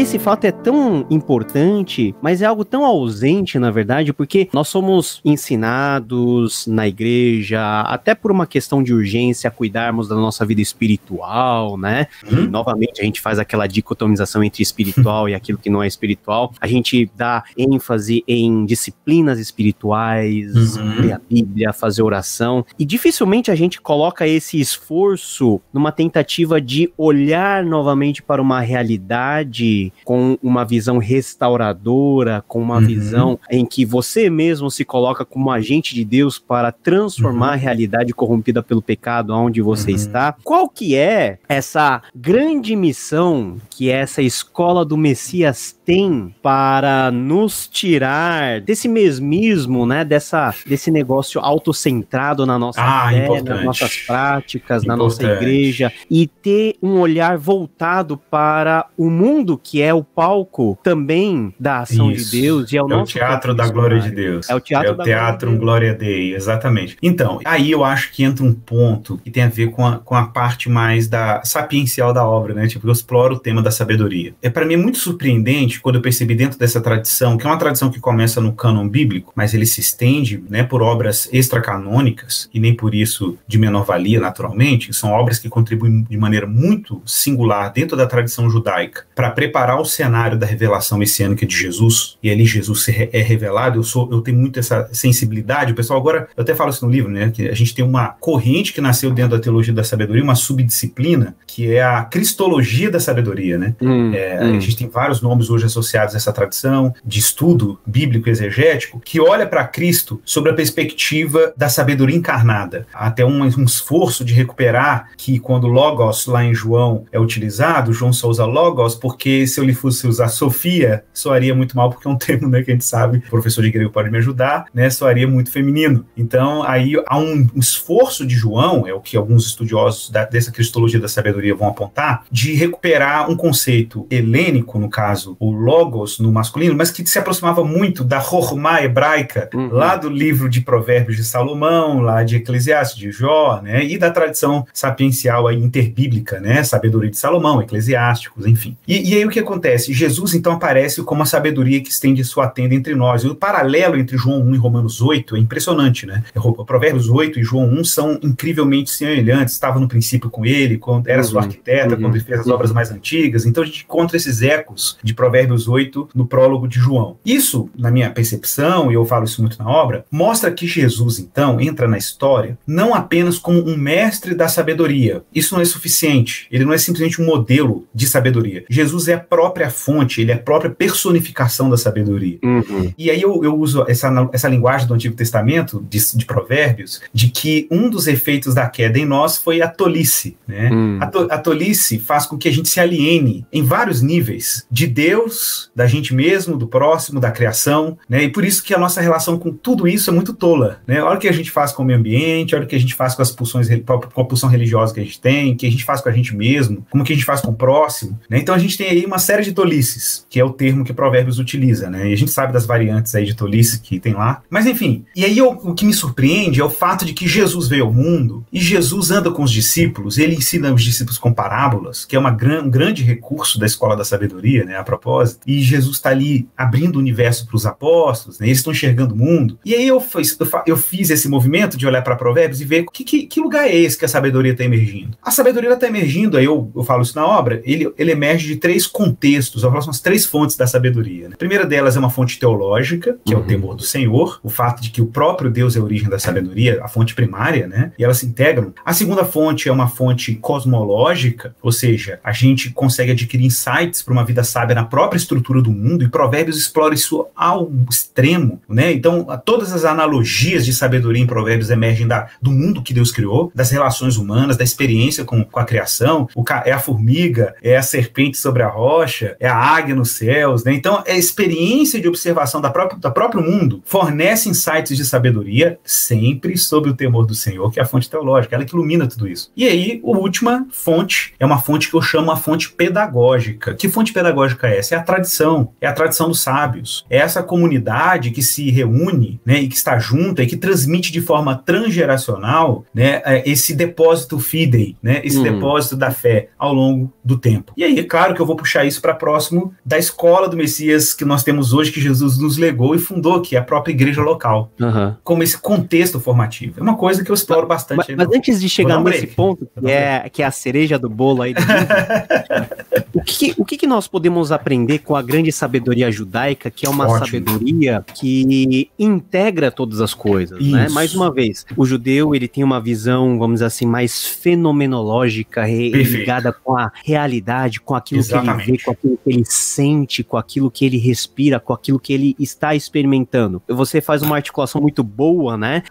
Esse fato é tão importante, mas é algo tão ausente, na verdade, porque nós somos ensinados na igreja, até por uma questão de urgência, a cuidarmos da nossa vida espiritual, né? Uhum. E, novamente, a gente faz aquela dicotomização entre espiritual e aquilo que não é espiritual. A gente dá ênfase em disciplinas espirituais, uhum. ler a Bíblia, fazer oração, e dificilmente a gente coloca esse esforço numa tentativa de olhar novamente para uma realidade com uma visão restauradora, com uma uhum. visão em que você mesmo se coloca como agente de Deus para transformar uhum. a realidade corrompida pelo pecado onde você uhum. está. Qual que é essa grande missão que essa escola do Messias tem para nos tirar desse mesmismo, né, dessa desse negócio autocentrado na nossa ah, fé, importante. nas nossas práticas, importante. na nossa igreja e ter um olhar voltado para o mundo mundo que é o palco também da ação Isso. de Deus e é o é nosso o teatro da glória de Deus. É o teatro, é o da teatro glória, glória Dei, exatamente. Então, aí eu acho que entra um ponto que tem a ver com a, com a parte mais da sapiencial da obra, né? Tipo, eu exploro o tema da sabedoria. É para mim é muito surpreendente quando eu percebi dentro dessa tradição, que é uma tradição que começa no cânon bíblico, mas ele se estende, né, por obras extracanônicas e nem por isso de menor valia, naturalmente, são obras que contribuem de maneira muito singular dentro da tradição judaica para preparar o cenário da revelação messiânica de Jesus, e ali Jesus é revelado, eu sou eu tenho muito essa sensibilidade, o pessoal agora, eu até falo isso no livro, né, que a gente tem uma corrente que nasceu dentro da teologia da sabedoria, uma subdisciplina, que é a cristologia da sabedoria, né, hum, é, hum. a gente tem vários nomes hoje associados a essa tradição de estudo bíblico exegético, que olha para Cristo sobre a perspectiva da sabedoria encarnada, até um, um esforço de recuperar que quando logos lá em João é utilizado, João só usa logos por porque se eu lhe fosse usar Sofia, soaria muito mal, porque é um termo né, que a gente sabe, o professor de grego pode me ajudar, né, soaria muito feminino. Então, aí há um, um esforço de João, é o que alguns estudiosos da, dessa cristologia da sabedoria vão apontar, de recuperar um conceito helênico, no caso, o logos no masculino, mas que se aproximava muito da Rorma hebraica, uhum. lá do livro de Provérbios de Salomão, lá de Eclesiastes, de Jó, né, e da tradição sapiencial aí, interbíblica, né, sabedoria de Salomão, eclesiásticos, enfim. E, e, aí o que acontece? Jesus então aparece como a sabedoria que estende sua tenda entre nós. E o paralelo entre João 1 e Romanos 8 é impressionante, né? Provérbios 8 e João 1 são incrivelmente semelhantes. Estava no princípio com ele, quando era uhum, arquiteta, uhum, quando ele fez as uhum. obras mais antigas. Então a gente encontra esses ecos de Provérbios 8 no prólogo de João. Isso, na minha percepção, e eu falo isso muito na obra, mostra que Jesus então entra na história não apenas como um mestre da sabedoria. Isso não é suficiente. Ele não é simplesmente um modelo de sabedoria. Jesus Jesus é a própria fonte, ele é a própria personificação da sabedoria. Uhum. E aí eu, eu uso essa, essa linguagem do Antigo Testamento, de, de, Provérbios, de que um dos efeitos da queda em nós foi a tolice. Né? Uhum. A, to, a tolice faz com que a gente se aliene em vários níveis, de Deus, da gente mesmo, do próximo, da criação, né? e por isso que a nossa relação com tudo isso é muito tola. Né? Olha o que a gente faz com o meio ambiente, olha o que a gente faz com as pulsões, com a pulsão religiosa que a gente tem, o que a gente faz com a gente mesmo, como que a gente faz com o próximo. Né? Então a gente tem aí uma série de tolices, que é o termo que Provérbios utiliza, né? E a gente sabe das variantes aí de tolice que tem lá. Mas enfim, e aí o que me surpreende é o fato de que Jesus veio ao mundo e Jesus anda com os discípulos, ele ensina os discípulos com parábolas, que é uma gran, um grande recurso da escola da sabedoria, né? A propósito. E Jesus está ali abrindo o universo para os apóstolos, né? Eles estão enxergando o mundo. E aí eu, fiz, eu fiz esse movimento de olhar para Provérbios e ver que, que, que, lugar é esse que a sabedoria está emergindo. A sabedoria está emergindo, aí eu, eu falo isso na obra, ele, ele emerge de três três contextos, ou são as três fontes da sabedoria. Né? A primeira delas é uma fonte teológica, que uhum. é o temor do Senhor, o fato de que o próprio Deus é a origem da sabedoria, a fonte primária, né? E elas se integram. A segunda fonte é uma fonte cosmológica, ou seja, a gente consegue adquirir insights para uma vida sábia na própria estrutura do mundo, e Provérbios explora isso ao extremo, né? Então, todas as analogias de sabedoria em Provérbios emergem da, do mundo que Deus criou, das relações humanas, da experiência com, com a criação, o, é a formiga, é a serpente sobre a rocha, é a águia nos céus, né? Então, é a experiência de observação da própria, do próprio mundo fornece insights de sabedoria sempre sob o temor do Senhor, que é a fonte teológica, ela que ilumina tudo isso. E aí, a última fonte é uma fonte que eu chamo a fonte pedagógica. Que fonte pedagógica é essa? É a tradição, é a tradição dos sábios, é essa comunidade que se reúne, né, e que está junta e que transmite de forma transgeracional, né, é, esse depósito fidei, né, esse hum. depósito da fé ao longo do tempo. E aí, é claro que eu vou puxar isso para próximo da escola do Messias que nós temos hoje, que Jesus nos legou e fundou, que é a própria igreja local, uhum. como esse contexto formativo. É uma coisa que eu exploro bastante. Mas, mas antes de chegar nesse ponto, que é, que é a cereja do bolo aí do o, que, o que, que nós podemos aprender com a grande sabedoria judaica, que é uma Ótimo. sabedoria que integra todas as coisas, né? Mais uma vez, o judeu ele tem uma visão, vamos dizer assim, mais fenomenológica, ligada com a realidade, com aquilo Exatamente. que ele vê, com aquilo que ele sente, com aquilo que ele respira, com aquilo que ele está experimentando. Você faz uma articulação muito boa, né?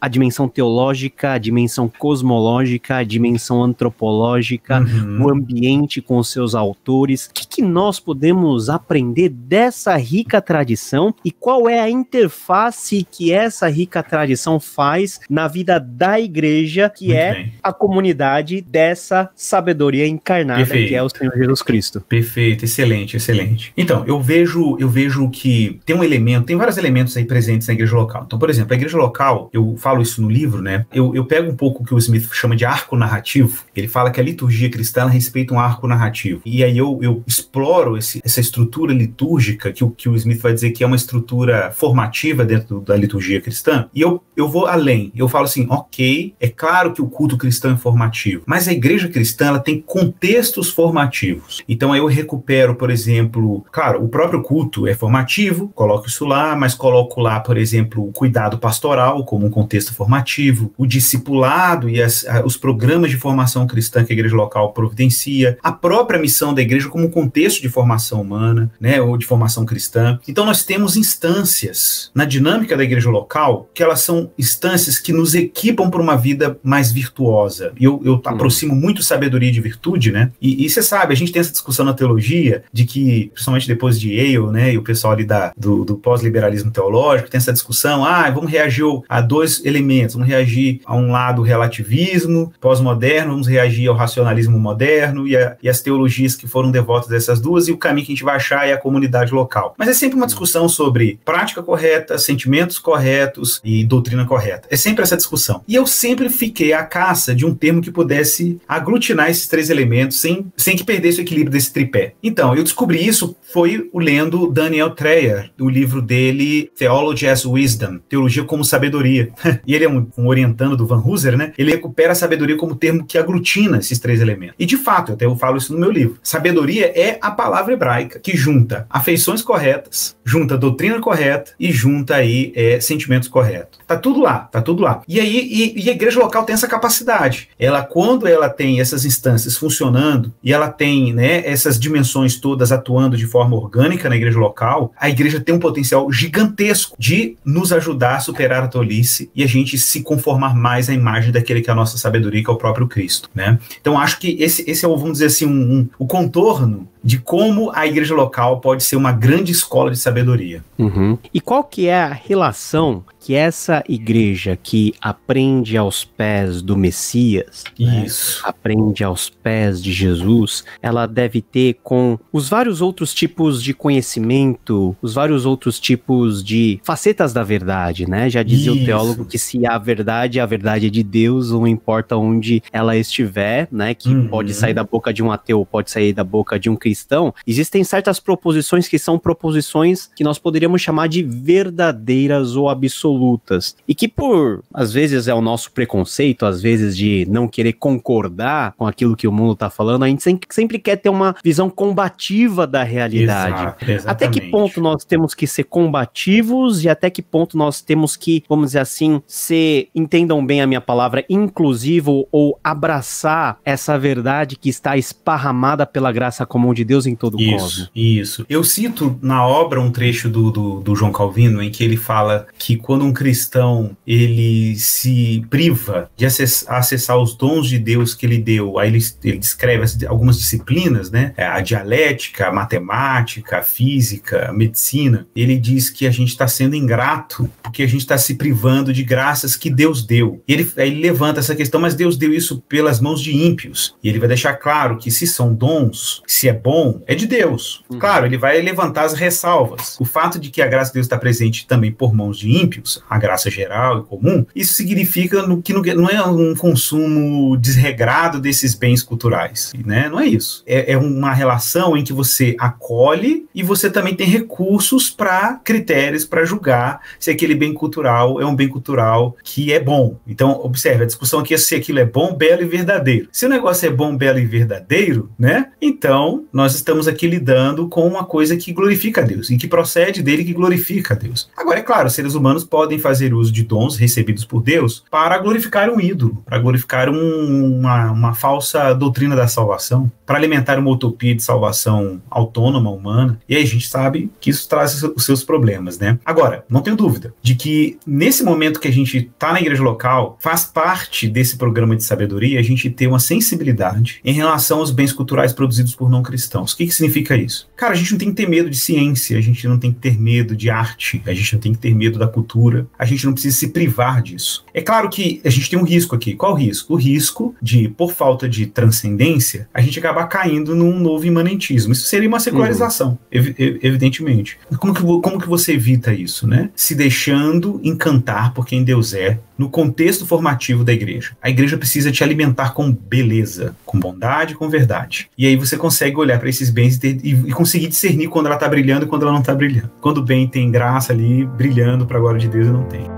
A dimensão teológica, a dimensão cosmológica, a dimensão antropológica, uhum. o ambiente com os seus autores. O que, que nós podemos aprender dessa rica tradição e qual é a interface que essa rica tradição faz na vida da igreja, que muito é bem. a comunidade dessa sabedoria encarnada Perfeito. que é o Senhor Jesus Cristo. Perfeito, excelente, excelente. Então, eu vejo, eu vejo que tem um elemento, tem vários elementos aí presentes na igreja local. Então, por exemplo, a igreja local, eu falo isso no livro, né? Eu, eu pego um pouco o que o Smith chama de arco narrativo. Ele fala que a liturgia cristã respeita um arco narrativo. E aí eu, eu exploro esse, essa estrutura litúrgica, que o, que o Smith vai dizer que é uma estrutura formativa dentro da liturgia cristã. E eu, eu vou além. Eu falo assim, ok, é claro que o culto cristão é formativo, mas a igreja cristã ela tem contextos formativos. Então aí eu recupero, por exemplo, claro, o próprio culto é formativo, coloco isso lá, mas coloco lá, por exemplo, o cuidado pastoral como um contexto formativo, o discipulado e as, os programas de formação cristã que a igreja local providencia, a própria missão da igreja como um contexto de formação humana, né, ou de formação cristã. Então nós temos instâncias na dinâmica da igreja local que elas são instâncias que nos equipam para uma vida mais virtuosa. E eu, eu uhum. aproximo muito sabedoria de virtude, né? E você sabe, a gente tem essa discussão na teologia de que, principalmente depois de Yale, né, e o pessoal ali da, do, do pós-liberalismo teológico, tem essa discussão, ah, vamos reagir a dois elementos, vamos reagir a um lado relativismo pós-moderno, vamos reagir ao racionalismo moderno e, a, e as teologias que foram devotas dessas duas, e o caminho que a gente vai achar é a comunidade local. Mas é sempre uma discussão sobre prática correta, sentimentos corretos e doutrina correta. É sempre essa discussão. E eu sempre fiquei à caça de um termo que pudesse aglutinar esses três elementos sem, sem que perdesse o equilíbrio desse tripé. Então, eu descobri isso foi o lendo Daniel Treyer, o livro dele Theology as Wisdom, Teologia como Sabedoria. e ele é um, um, orientando do Van Hooser, né? Ele recupera a sabedoria como termo que aglutina esses três elementos. E de fato, até eu falo isso no meu livro. Sabedoria é a palavra hebraica que junta afeições corretas, junta doutrina correta e junta aí é, sentimentos corretos. Tá tudo lá, tá tudo lá. E aí, e, e a igreja local tem essa capacidade. Ela, quando ela tem essas instâncias funcionando e ela tem, né, essas dimensões todas atuando de forma orgânica na igreja local, a igreja tem um potencial gigantesco de nos ajudar a superar a tolice e a gente se conformar mais à imagem daquele que é a nossa sabedoria, que é o próprio Cristo, né? Então acho que esse, esse é, vamos dizer assim, um, um, o contorno de como a igreja local pode ser uma grande escola de sabedoria. Uhum. E qual que é a relação que essa igreja que aprende aos pés do Messias, né, aprende aos pés de Jesus, ela deve ter com os vários outros tipos de conhecimento, os vários outros tipos de facetas da verdade, né? Já dizia Isso. o teólogo que se a verdade, a verdade é de Deus, não importa onde ela estiver, né? Que uhum. pode sair da boca de um ateu pode sair da boca de um cristão, existem certas proposições que são proposições que nós poderíamos chamar de verdadeiras ou absolutas. E que por, às vezes, é o nosso preconceito, às vezes de não querer concordar com aquilo que o mundo está falando, a gente sempre quer ter uma visão combativa da realidade. Exato, até que ponto nós temos que ser combativos e até que ponto nós temos que, vamos dizer assim, ser, entendam bem a minha palavra, inclusivo ou abraçar essa verdade que está esparramada pela graça comum de Deus em todo o isso, cosmos. Isso. Eu cito na obra um trecho do, do, do João Calvino em que ele fala que quando um cristão ele se priva de acessar, acessar os dons de Deus que ele deu, aí ele, ele descreve algumas disciplinas, né? É, a dialética, a matemática, a física, a medicina. Ele diz que a gente está sendo ingrato porque a gente está se privando de graças que Deus deu. E ele, aí ele levanta essa questão, mas Deus deu isso pelas mãos de ímpios. E ele vai deixar claro que se são dons, se é bom, é de Deus. Uhum. Claro, ele vai levantar as ressalvas. O fato de que a graça de Deus está presente também por mãos de ímpios, a graça geral e comum, isso significa no, que não é um consumo desregrado desses bens culturais. Né? Não é isso. É, é uma relação em que você acolhe e você também tem recursos para critérios para julgar se aquele bem cultural é um bem cultural que é bom. Então, observe, a discussão aqui é se aquilo é bom, belo e verdadeiro. Se o negócio é bom, belo e verdadeiro, né? Então, nós estamos aqui lidando com uma coisa que glorifica a Deus e que procede dele que glorifica a Deus. Agora, é claro, seres humanos podem fazer uso de dons recebidos por Deus para glorificar um ídolo, para glorificar um, uma, uma falsa doutrina da salvação, para alimentar uma utopia de salvação autônoma, humana. E aí a gente sabe que isso traz os seus problemas, né? Agora, não tenho dúvida de que nesse momento que a gente está na igreja local, faz parte desse programa de sabedoria a gente ter uma sensibilidade em relação aos bens culturais produzidos por não cristãos. O que, que significa isso? Cara, a gente não tem que ter medo de ciência, a gente não tem que ter medo de arte, a gente não tem que ter medo da cultura, a gente não precisa se privar disso. É claro que a gente tem um risco aqui. Qual o risco? O risco de, por falta de transcendência, a gente acabar caindo num novo imanentismo. Isso seria uma secularização, uhum. ev evidentemente. Como que, como que você evita isso, né? Se deixando encantar por quem Deus é, no contexto formativo da igreja. A igreja precisa te alimentar com beleza, com bondade, com verdade. E aí você consegue olhar para esses bens e, ter, e, e, conseguir discernir quando ela está brilhando e quando ela não está brilhando. Quando o bem tem graça ali, brilhando para a glória de Deus e não tem.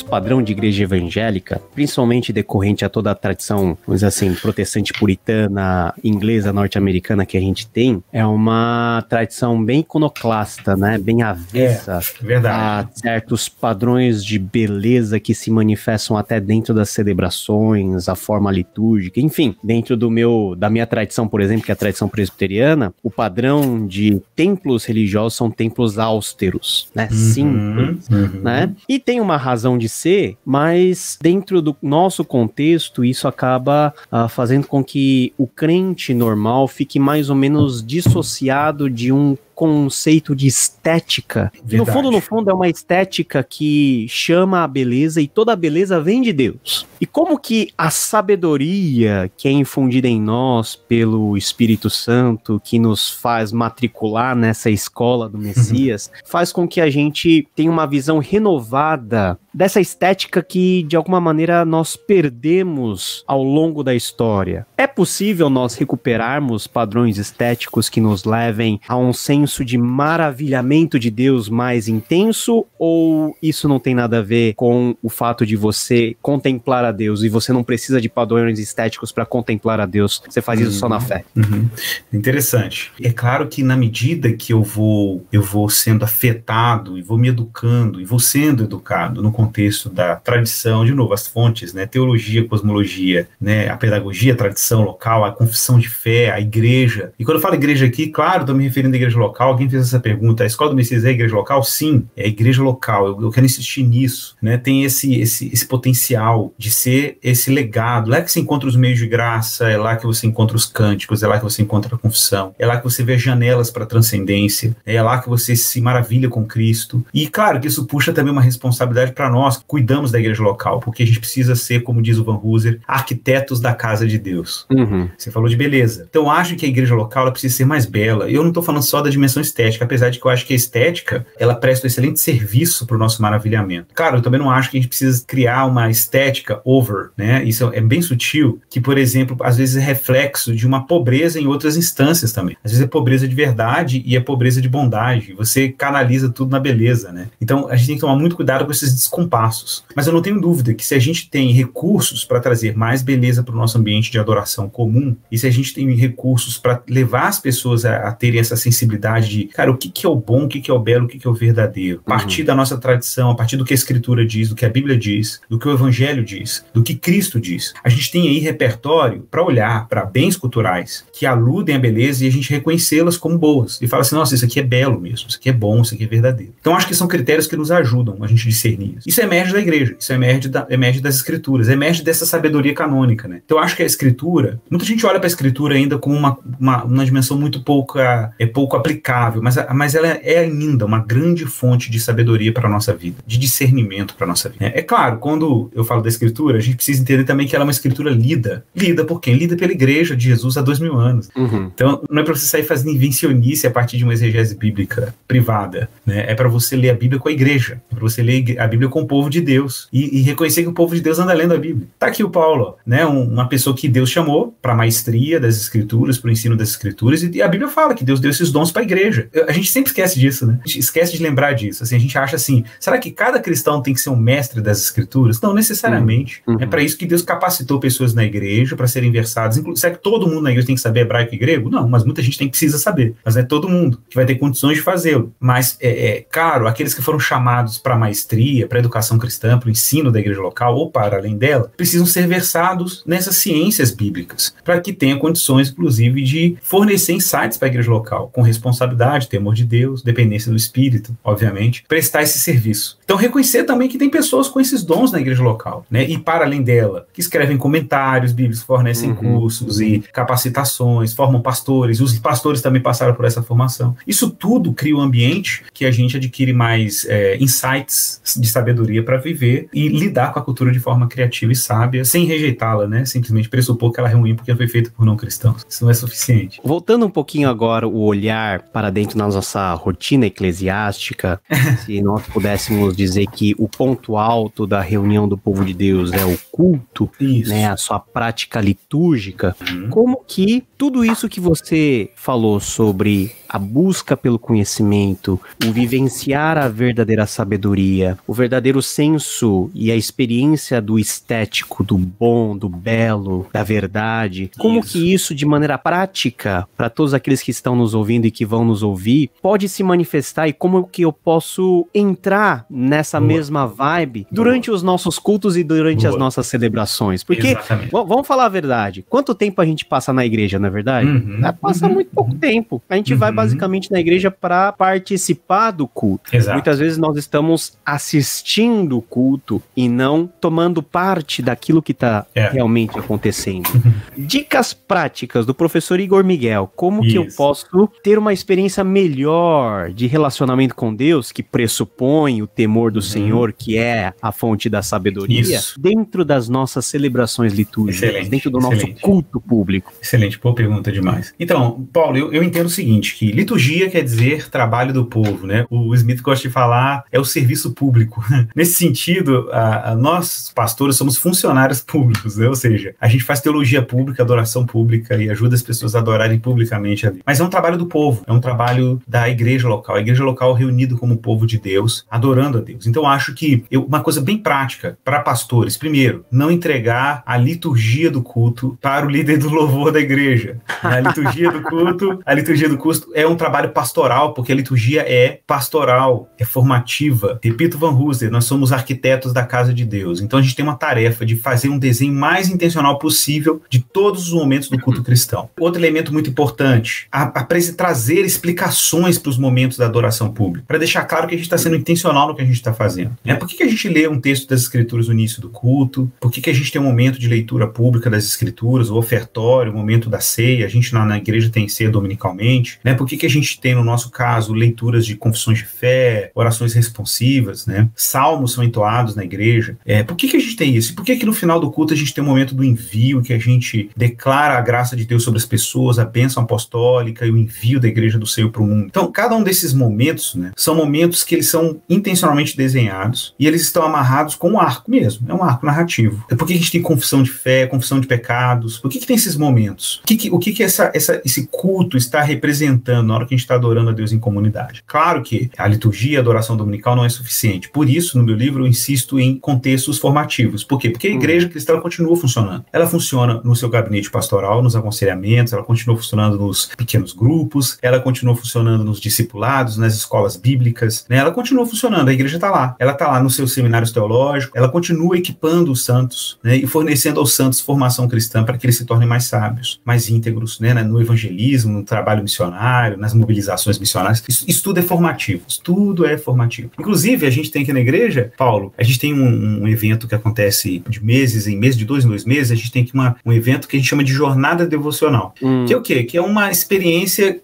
Nosso padrão de igreja evangélica, principalmente decorrente a toda a tradição, vamos dizer assim, protestante puritana, inglesa, norte-americana que a gente tem, é uma tradição bem iconoclasta, né? Bem avessa é, a certos padrões de beleza que se manifestam até dentro das celebrações, a forma litúrgica, enfim, dentro do meu da minha tradição, por exemplo, que é a tradição presbiteriana, o padrão de templos religiosos são templos austeros, né? Uhum, Simples, uhum. né? E tem uma razão de ser, mas dentro do nosso contexto, isso acaba uh, fazendo com que o crente normal fique mais ou menos dissociado de um conceito de estética. Que no fundo, no fundo, é uma estética que chama a beleza e toda a beleza vem de Deus. E como que a sabedoria que é infundida em nós pelo Espírito Santo, que nos faz matricular nessa escola do Messias, faz com que a gente tenha uma visão renovada dessa estética que, de alguma maneira, nós perdemos ao longo da história. É possível nós recuperarmos padrões estéticos que nos levem a um senso senso de maravilhamento de Deus mais intenso ou isso não tem nada a ver com o fato de você contemplar a Deus e você não precisa de padrões estéticos para contemplar a Deus? Você faz isso uhum. só na uhum. fé. Uhum. Interessante. É claro que na medida que eu vou eu vou sendo afetado e vou me educando e vou sendo educado no contexto da tradição, de novo, as fontes, né, teologia, cosmologia, né, a pedagogia, a tradição local, a confissão de fé, a igreja. E quando eu falo igreja aqui, claro, estou me referindo à igreja local local? Alguém fez essa pergunta. A escola do Messias é a igreja local? Sim, é a igreja local. Eu, eu quero insistir nisso. Né? Tem esse, esse, esse potencial de ser esse legado. Lá que você encontra os meios de graça, é lá que você encontra os cânticos, é lá que você encontra a confissão, é lá que você vê janelas para a transcendência, é lá que você se maravilha com Cristo. E claro que isso puxa também uma responsabilidade para nós que cuidamos da igreja local, porque a gente precisa ser, como diz o Van Hooser, arquitetos da casa de Deus. Uhum. Você falou de beleza. Então acho que a igreja local precisa ser mais bela. Eu não estou falando só da dimensão estética, apesar de que eu acho que a estética ela presta um excelente serviço para o nosso maravilhamento. Claro, eu também não acho que a gente precisa criar uma estética over, né? Isso é bem sutil, que, por exemplo, às vezes é reflexo de uma pobreza em outras instâncias também. Às vezes é pobreza de verdade e é pobreza de bondade. Você canaliza tudo na beleza, né? Então a gente tem que tomar muito cuidado com esses descompassos. Mas eu não tenho dúvida que se a gente tem recursos para trazer mais beleza para o nosso ambiente de adoração comum, e se a gente tem recursos para levar as pessoas a, a, terem essa sensibilidade de, cara, o que, que é o bom, o que, que é o belo, o que, que é o verdadeiro, a partir uhum. da nossa tradição, a partir do que a Escritura diz, do que a Bíblia diz, do que o Evangelho diz, do que Cristo diz. A gente tem aí repertório para olhar para bens culturais que aludem à beleza e a gente reconhecê-las como boas. E fala assim, nossa, isso aqui é belo mesmo, isso aqui é bom, isso aqui é verdadeiro. Então acho que são critérios que nos ajudam a gente discernir isso. Isso emerge da igreja, isso emerge, da, emerge das escrituras, emerge dessa sabedoria canônica, né? Então acho que a escritura, muita gente olha para a escritura ainda como uma, uma, uma dimensão muito pouco, é pouco aplicável, mas, mas ela é ainda uma grande fonte de sabedoria para a nossa vida, de discernimento para a nossa vida. É, é claro, quando eu falo da escritura, a gente precisa entender também que ela é uma escritura lida. Lida por quem? Lida pela igreja de Jesus há dois mil anos. Uhum. Então, não é para você sair fazendo invencionice a partir de uma exegese bíblica privada, né? É para você ler a Bíblia com a igreja, é para você ler a Bíblia com o povo de Deus e, e, reconhecer que o povo de Deus anda lendo a Bíblia. Tá aqui o Paulo, né? Um, uma pessoa que Deus chamou para maestria das escrituras, para o ensino das escrituras, e a Bíblia fala que Deus deu esses dons para a igreja. A gente sempre esquece disso, né? A gente esquece de lembrar disso. Assim, a gente acha assim, será que cada cristão tem que ser um mestre das escrituras? Não necessariamente. Uhum. É para isso que Deus capacitou pessoas na igreja para serem versadas. Será que todo mundo na igreja tem que saber hebraico e grego? Não, mas muita gente tem precisa saber. Mas não é todo mundo que vai ter condições de fazê-lo. Mas é, é claro, aqueles que foram chamados para maestria, para educação cristã, para o ensino da igreja local ou para além dela, precisam ser versados nessas ciências bíblicas, para que tenha condições, inclusive, de fornecer insights para a igreja local, com responsabilidade, temor de Deus, dependência do Espírito, obviamente, prestar esse serviço. Então, reconhecer também que tem pessoas com esses dons na igreja local, né? E para além dela, que escrevem comentários bíblicos, fornecem uhum. cursos e capacitações, formam pastores, os pastores também passaram por essa formação. Isso tudo cria um ambiente que a gente adquire mais é, insights de sabedoria para viver e lidar com a cultura de forma criativa e sábia, sem rejeitá-la, né? Simplesmente pressupor que ela é ruim porque foi feita por não cristãos. Isso não é suficiente. Voltando um pouquinho agora o olhar para dentro da nossa rotina eclesiástica, se nós pudéssemos dizer que o ponto alto da reunião do povo de Deus é o culto, isso. né, a sua prática litúrgica, uhum. como que tudo isso que você falou sobre a busca pelo conhecimento, o vivenciar a verdadeira sabedoria, o verdadeiro senso e a experiência do estético, do bom, do belo, da verdade. Como isso. que isso, de maneira prática, para todos aqueles que estão nos ouvindo e que vão nos ouvir, pode se manifestar e como que eu posso entrar nessa Boa. mesma vibe durante Boa. os nossos cultos e durante Boa. as nossas celebrações? Porque, vamos falar a verdade, quanto tempo a gente passa na igreja, na é verdade? Uhum. Passa uhum. muito pouco tempo. A gente uhum. vai basicamente na igreja para participar do culto. Exato. Muitas vezes nós estamos assistindo o culto e não tomando parte daquilo que está é. realmente acontecendo. Dicas práticas do professor Igor Miguel. Como Isso. que eu posso ter uma experiência melhor de relacionamento com Deus, que pressupõe o temor do uhum. Senhor, que é a fonte da sabedoria, Isso. dentro das nossas celebrações litúrgicas, excelente, dentro do excelente. nosso culto público? Excelente, boa pergunta demais. Então, Paulo, eu, eu entendo o seguinte, que liturgia quer dizer trabalho do povo, né? O Smith gosta de falar é o serviço público. Nesse sentido, a, a nós, pastores, somos funcionários públicos, né? Ou seja, a gente faz teologia pública, adoração pública e ajuda as pessoas a adorarem publicamente ali. Mas é um trabalho do povo, é um trabalho da igreja local, a igreja local reunido como povo de Deus, adorando a Deus. Então, acho que eu, uma coisa bem prática para pastores, primeiro, não entregar a liturgia do culto para o líder do louvor da igreja. A liturgia do culto, a liturgia do culto é um trabalho pastoral, porque a liturgia é pastoral, é formativa. Repito Van Hooser, nós somos arquitetos da casa de Deus. Então a gente tem uma tarefa de fazer um desenho mais intencional possível de todos os momentos do culto cristão. Outro elemento muito importante, a, a trazer explicações para os momentos da adoração pública, para deixar claro que a gente está sendo intencional no que a gente está fazendo. Né? Por que, que a gente lê um texto das Escrituras no início do culto? Por que, que a gente tem um momento de leitura pública das Escrituras, o ofertório, o momento da ceia? A gente na, na igreja tem ceia dominicalmente. Né? Por que, que a gente tem, no nosso caso, leituras de confissões de fé, orações responsivas, né? salmos são entoados na igreja? É, por que, que a gente tem isso? E por que, que no final do culto a gente tem um momento do envio, que a gente declara a graça de Deus sobre as pessoas, a bênção apostólica e o envio da igreja do Senhor para o mundo? Então, cada um desses momentos né, são momentos que eles são intencionalmente desenhados e eles estão amarrados com um arco mesmo, é um arco narrativo. É por que a gente tem confissão de fé, confissão de pecados? Por que, que tem esses momentos? O que, que o que, que essa, essa, esse culto está representando na hora que a gente está adorando a Deus em comunidade? Claro que a liturgia, a adoração dominical não é suficiente. Por isso, no meu livro, eu insisto em contextos formativos. Por quê? Porque a igreja cristã continua funcionando. Ela funciona no seu gabinete pastoral, nos aconselhamentos, ela continua funcionando nos pequenos grupos, ela continua funcionando nos discipulados, nas escolas bíblicas, né? Ela continua funcionando, a igreja está lá. Ela está lá nos seus seminários teológicos, ela continua equipando os santos, né? E fornecendo aos santos formação cristã para que eles se tornem mais sábios, mais íntegros, né? No evangelismo, no trabalho missionário, nas mobilizações missionárias. Isso, isso tudo é formativo. Isso tudo é formativo. Inclusive, a gente tem aqui na igreja, Paulo, a gente tem um, um evento que acontece de meses em meses, de dois em dois meses, a gente tem aqui uma, um evento que a gente chama de jornada devocional. Hum. Que é o quê? Que é uma experiência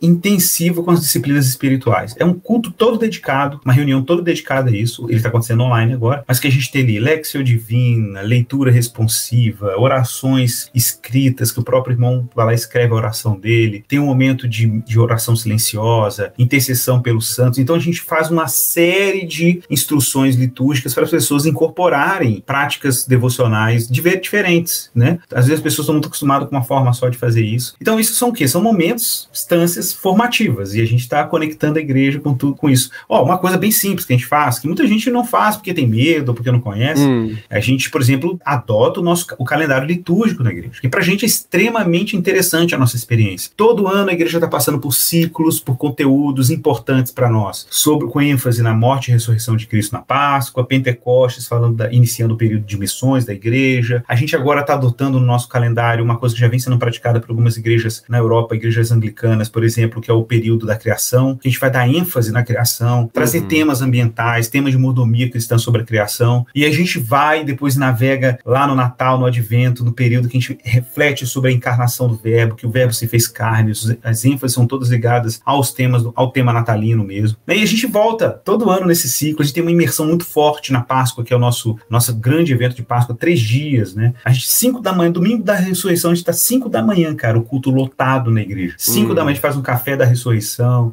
com as disciplinas espirituais. É um culto todo dedicado, uma reunião toda dedicada a isso. Ele está acontecendo online agora, mas que a gente tem ali lexio divina, leitura responsiva, orações escritas, que o próprio irmão vai lá e escreve a oração dele. Tem um momento de, de oração silenciosa, intercessão pelos santos. Então a gente faz uma série de instruções litúrgicas para as pessoas incorporarem práticas devocionais diferentes, né? Às vezes as pessoas estão muito acostumadas com uma forma só de fazer isso. Então isso são o quê? São momentos, instâncias formativas e a gente está conectando a igreja com tudo com isso. Ó, oh, uma coisa bem simples que a gente faz, que muita gente não faz porque tem medo, porque não conhece. Hum. A gente, por exemplo, adota o nosso o calendário litúrgico na igreja, que para a gente é extremamente interessante a nossa experiência. Todo ano a igreja está passando por ciclos, por conteúdos importantes para nós, sobre com ênfase na morte e ressurreição de Cristo na Páscoa, Pentecostes falando da, iniciando o período de missões da igreja. A gente agora está adotando no nosso calendário uma coisa que já vem sendo praticada por algumas igrejas na Europa, igrejas anglicanas, por exemplo, que é o período da criação, que a gente vai dar ênfase na criação, trazer uhum. temas ambientais, temas de mordomia cristã sobre a criação, e a gente vai depois navega lá no Natal, no Advento, no período que a gente reflete sobre a encarnação do Verbo, que o Verbo se fez carne, as ênfases são todas ligadas aos temas, ao tema natalino mesmo. E a gente volta todo ano nesse ciclo, a gente tem uma imersão muito forte na Páscoa, que é o nosso, nosso grande evento de Páscoa, três dias, né? A gente, cinco da manhã, domingo da ressurreição, a gente tá cinco da manhã, cara, o culto lotado na igreja. Cinco uhum. da manhã a gente faz um café da ressurreição,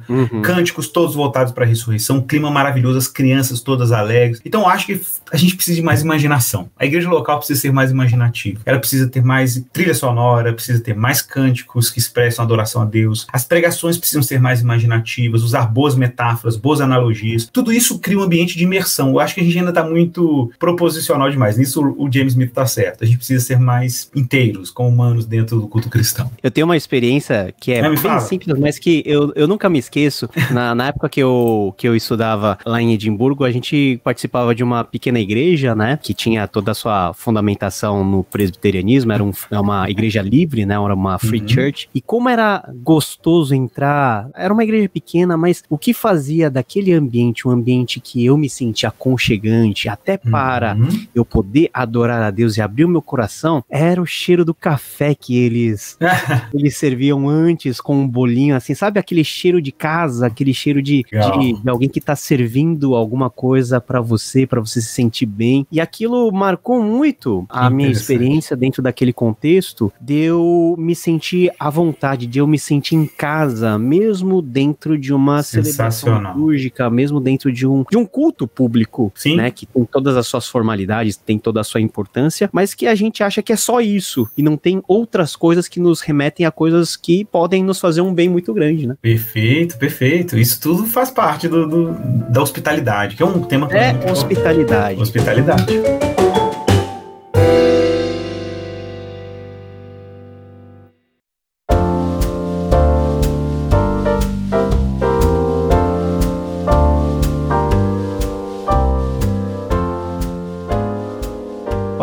uhum. cânticos todos voltados para a ressurreição, clima maravilhoso, as crianças todas alegres. Então acho que a gente precisa de mais imaginação. A igreja local precisa ser mais imaginativa. Ela precisa ter mais trilha sonora, precisa ter mais cânticos que expressam adoração a Deus. As pregações precisam ser mais imaginativas, usar boas metáforas, boas analogias. Tudo isso cria um ambiente de imersão. Eu acho que a gente ainda está muito proposicional demais. Nisso o James Smith está certo. A gente precisa ser mais inteiros, como humanos dentro do culto cristão. Eu tenho uma experiência que é, é bem fala. simples, mas que eu, eu nunca me esqueço. na, na época que eu, que eu estudava lá em Edimburgo, a gente participava de uma pequena igreja, né? Que tinha toda a sua fundamentação no presbiterianismo. Era um, é uma igreja livre, né? Era uma free uhum. church. E como era gostoso entrar. Era uma igreja pequena, mas o que fazia daquele ambiente um ambiente que eu me senti aconchegante, até para uhum. eu poder adorar a Deus e abrir o meu coração, era o cheiro do café que eles eles serviam antes com um bolinho assim, sabe aquele cheiro de casa, aquele cheiro de, de, de alguém que tá servindo alguma coisa para você, para você se sentir bem. E aquilo marcou muito a minha experiência dentro daquele contexto, de eu me sentir à vontade, de eu me sentir em casa, mesmo dentro de uma celebração litúrgica, mesmo dentro de um, de um culto público, Sim. né? Que tem todas as suas formalidades, tem toda a sua importância, mas que a gente acha que é só isso e não tem outras coisas que nos remetem a coisas que podem nos fazer um bem muito grande, né? Perfeito, perfeito. Isso tudo faz parte do, do da hospitalidade, que é um tema que é hospitalidade. Hospitalidade.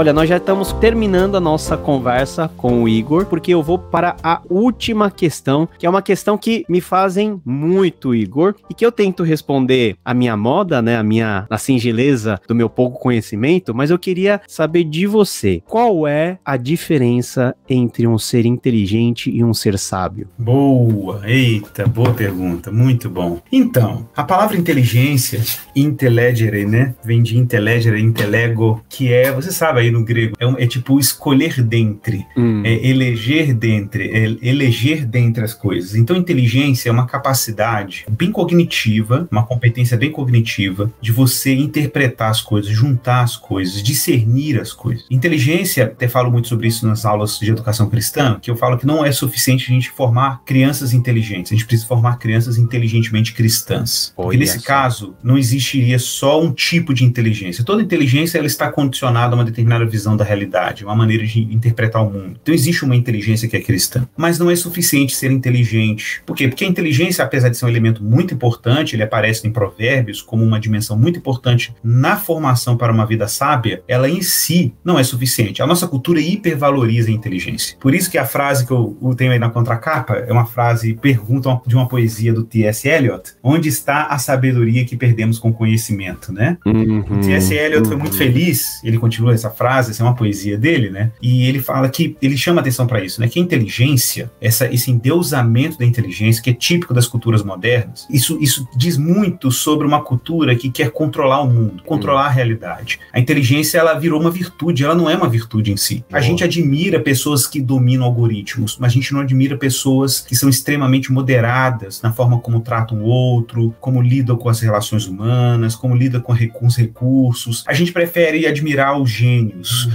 Olha, nós já estamos terminando a nossa conversa com o Igor, porque eu vou para a última questão, que é uma questão que me fazem muito, Igor, e que eu tento responder a minha moda, né, a minha a singeleza do meu pouco conhecimento, mas eu queria saber de você, qual é a diferença entre um ser inteligente e um ser sábio? Boa, eita, boa pergunta, muito bom. Então, a palavra inteligência, intellegere, né, vem de intellegere, intelego, que é, você sabe aí no grego, é, é tipo escolher dentre, hum. é eleger dentre, é eleger dentre as coisas. Então, inteligência é uma capacidade bem cognitiva, uma competência bem cognitiva de você interpretar as coisas, juntar as coisas, discernir as coisas. Inteligência, até falo muito sobre isso nas aulas de educação cristã, que eu falo que não é suficiente a gente formar crianças inteligentes, a gente precisa formar crianças inteligentemente cristãs. Porque nesse caso, não existiria só um tipo de inteligência. Toda inteligência ela está condicionada a uma determinada visão da realidade, uma maneira de interpretar o mundo. Então existe uma inteligência que é cristã, mas não é suficiente ser inteligente. Por quê? Porque a inteligência, apesar de ser um elemento muito importante, ele aparece em Provérbios como uma dimensão muito importante na formação para uma vida sábia, ela em si não é suficiente. A nossa cultura hipervaloriza a inteligência. Por isso que a frase que eu, eu tenho aí na contracapa é uma frase pergunta de uma poesia do T.S. Eliot, onde está a sabedoria que perdemos com conhecimento, né? Uhum, o T.S. Eliot uhum. foi muito feliz, ele continua essa frase, essa é uma poesia dele, né? E ele fala que ele chama atenção para isso, né? Que a inteligência, essa, esse endeusamento da inteligência, que é típico das culturas modernas, isso, isso diz muito sobre uma cultura que quer controlar o mundo, controlar uhum. a realidade. A inteligência, ela virou uma virtude, ela não é uma virtude em si. A gente admira pessoas que dominam algoritmos, mas a gente não admira pessoas que são extremamente moderadas na forma como tratam o outro, como lidam com as relações humanas, como lidam com, com os recursos. A gente prefere admirar os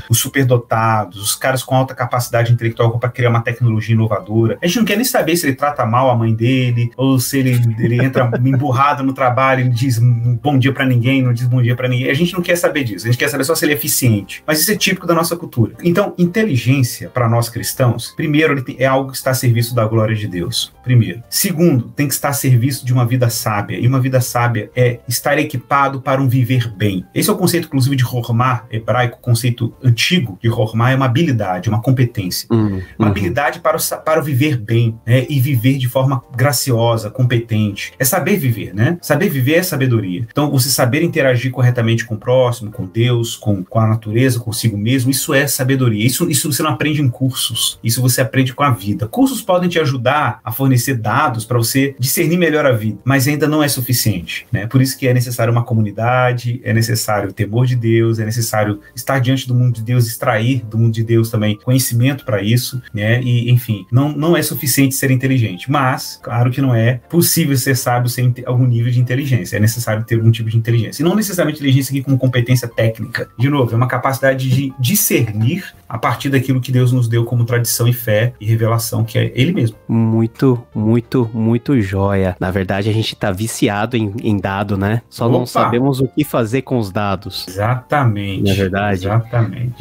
os superdotados, os caras com alta capacidade intelectual para criar uma tecnologia inovadora. A gente não quer nem saber se ele trata mal a mãe dele, ou se ele, ele entra emburrado no trabalho e diz bom dia para ninguém, não diz bom dia para ninguém. A gente não quer saber disso. A gente quer saber só se ele é eficiente. Mas isso é típico da nossa cultura. Então, inteligência para nós cristãos, primeiro, é algo que está a serviço da glória de Deus. Primeiro. Segundo, tem que estar a serviço de uma vida sábia. E uma vida sábia é estar equipado para um viver bem. Esse é o conceito, inclusive, de Hormar, hebraico, conceito antigo de Hormar, é uma habilidade, uma competência. Uhum, uma habilidade para o, para o viver bem, né? E viver de forma graciosa, competente. É saber viver, né? Saber viver é sabedoria. Então, você saber interagir corretamente com o próximo, com Deus, com, com a natureza, consigo mesmo, isso é sabedoria. Isso, isso você não aprende em cursos. Isso você aprende com a vida. Cursos podem te ajudar a fornecer dados para você discernir melhor a vida, mas ainda não é suficiente. Né? Por isso que é necessário uma comunidade, é necessário o temor de Deus, é necessário estar diante do mundo de Deus, extrair do mundo de Deus também conhecimento para isso, né? E, enfim, não, não é suficiente ser inteligente, mas, claro que não é possível ser sábio sem algum nível de inteligência. É necessário ter algum tipo de inteligência. E não necessariamente inteligência aqui como competência técnica. De novo, é uma capacidade de discernir a partir daquilo que Deus nos deu como tradição e fé e revelação, que é Ele mesmo. Muito, muito, muito joia. Na verdade, a gente tá viciado em, em dado, né? Só Opa. não sabemos o que fazer com os dados. Exatamente. Na é verdade. Exatamente.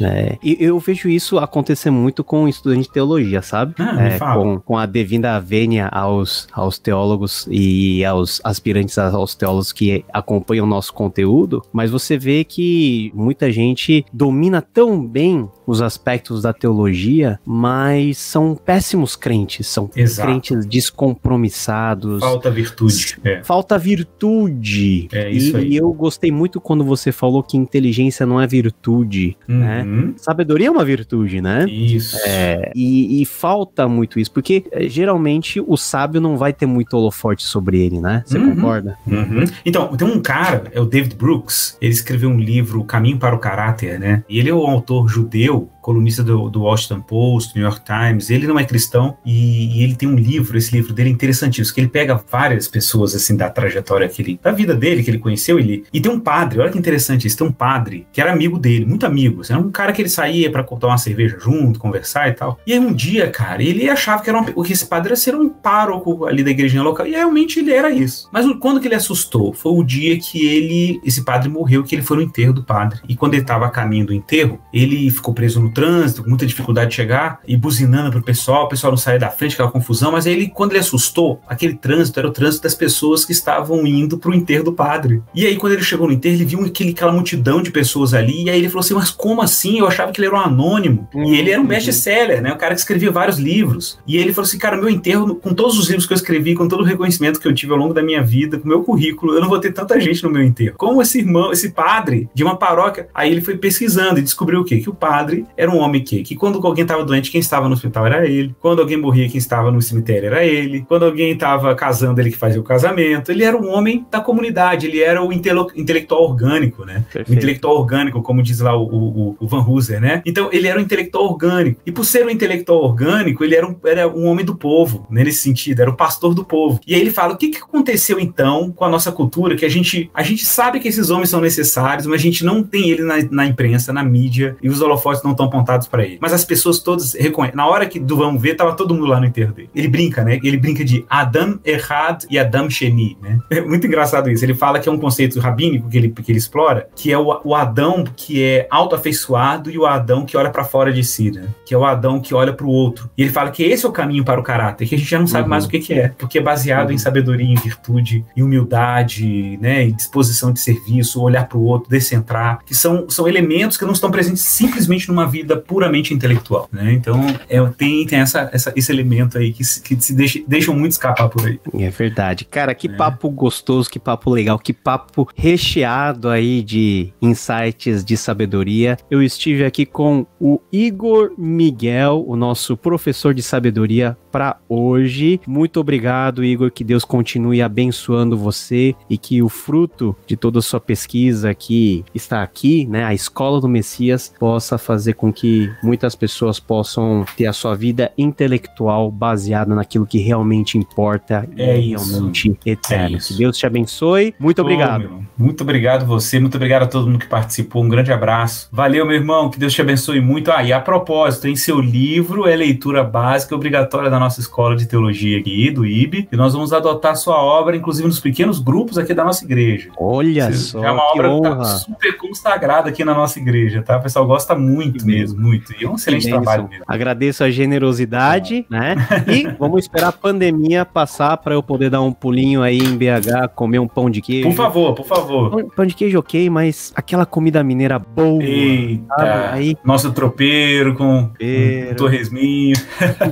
É, e eu vejo isso acontecer muito com estudante de teologia, sabe? Ah, é, com, com a devida vênia aos, aos teólogos e aos aspirantes aos teólogos que acompanham o nosso conteúdo, mas você vê que muita gente domina tão bem os aspectos da teologia, mas são péssimos crentes, são Exato. crentes descompromissados. Falta virtude. É. Falta virtude. É isso e, aí. E eu gostei muito quando você falou que inteligência não é virtude, né? uhum. né? Sabedoria é uma virtude, né? Isso. É, e, e, falta muito isso, porque é, geralmente o sábio não vai ter muito holoforte sobre ele, né? Você uhum. concorda? Uhum. Então, tem um cara, é o David Brooks, ele escreveu um livro, Caminho para o Caráter, né? E ele é um autor judeu colunista do, do, Washington Post, New York Times, ele não é cristão e, e, ele tem um livro, esse livro dele é interessantíssimo, que ele pega várias pessoas assim da trajetória que ele, da vida dele, que ele conheceu, ele, e tem um padre, olha que interessante isso, tem um padre que era amigo dele, muito amigo, assim, era um cara que ele saía para tomar uma cerveja junto, conversar e tal. E aí um dia, cara, ele achava que era uma, que esse padre era ser um pároco ali da igrejinha local, e realmente ele era isso. Mas quando que ele assustou? Foi o dia que ele, esse padre morreu, que ele foi no enterro do padre. E quando ele estava a caminho do enterro, ele ficou preso no trânsito, com muita dificuldade de chegar, e buzinando pro pessoal, o pessoal não saía da frente, aquela confusão, mas aí ele, quando ele assustou, aquele trânsito era o trânsito das pessoas que estavam indo pro enterro do padre. E aí, quando ele chegou no enterro, ele viu aquele, aquela multidão de pessoas ali, e aí ele falou assim, mas como assim? Eu achava que ele era um anônimo. Uhum. E ele era um best-seller, né? O cara que escrevia vários livros. E ele falou assim, cara, meu enterro, com todos os livros que eu escrevi, com todo o reconhecimento que eu tive ao longo da minha vida, com o meu currículo, eu não vou ter tanta gente no meu enterro. Como esse irmão, esse padre de uma paróquia, aí ele foi pesquisando e descobriu o quê? Que o padre era um homem que, que quando alguém estava doente, quem estava no hospital era ele. Quando alguém morria, quem estava no cemitério era ele. Quando alguém estava casando, ele que fazia o casamento. Ele era um homem da comunidade, ele era o intele intelectual orgânico, né? Perfeito. O intelectual orgânico, como diz lá o, o, o, Van Hooser, né? Então, ele era um intelectual orgânico. E por ser um intelectual orgânico, ele era um, era um homem do povo, né? nesse sentido, era o pastor do povo. E aí ele fala: o que, que aconteceu então com a nossa cultura? Que a gente, a gente sabe que esses homens são necessários, mas a gente não tem ele na, na imprensa, na mídia, e os holofotes não estão apontados para ele. Mas as pessoas todas reconhecem. Na hora que do vamos ver, tava todo mundo lá no enterro dele. Ele brinca, né? Ele brinca de Adam Errad e Adam Sheni, né? É muito engraçado isso. Ele fala que é um conceito rabínico que ele, que ele explora, que é o, o Adão que é autoafeiçoado e o Adão que olha para fora de si, né? Que é o Adão que olha para o outro. E ele fala que esse é o caminho para o caráter, que a gente já não sabe uhum. mais o que, que é, porque é baseado uhum. em sabedoria, em virtude, em humildade, né? Em disposição de serviço, olhar para o outro, descentrar, que são, são elementos que não estão presentes simplesmente numa vida puramente intelectual, né? Então, é, tem, tem essa, essa, esse elemento aí que, que se deixa, deixam muito escapar por aí. É verdade. Cara, que é. papo gostoso, que papo legal, que papo recheado aí de insights, de sabedoria. Eu estive aqui com o Igor Miguel, o nosso professor de sabedoria para hoje. Muito obrigado, Igor. Que Deus continue abençoando você e que o fruto de toda a sua pesquisa que está aqui, né, a Escola do Messias, possa fazer com que muitas pessoas possam ter a sua vida intelectual baseada naquilo que realmente importa é e realmente eterno. É que Deus te abençoe. Muito obrigado. muito obrigado você, muito obrigado a todo mundo que participou. Um grande abraço. Valeu, meu irmão. Que Deus te abençoe muito. Ah, e a propósito, em seu livro é leitura básica obrigatória da nossa escola de teologia aqui, do IB, e nós vamos adotar sua obra, inclusive nos pequenos grupos aqui da nossa igreja. Olha só. É uma obra honra. que tá super consagrada aqui na nossa igreja, tá? O pessoal gosta muito que mesmo, muito. E é um excelente trabalho mesmo. Agradeço a generosidade, né? E vamos esperar a pandemia passar para eu poder dar um pulinho aí em BH, comer um pão de queijo. Por favor, por favor. Pão, de queijo ok, mas aquela comida mineira boa. Eita. Aí, Nosso tropeiro com, tropeiro. com torresminho.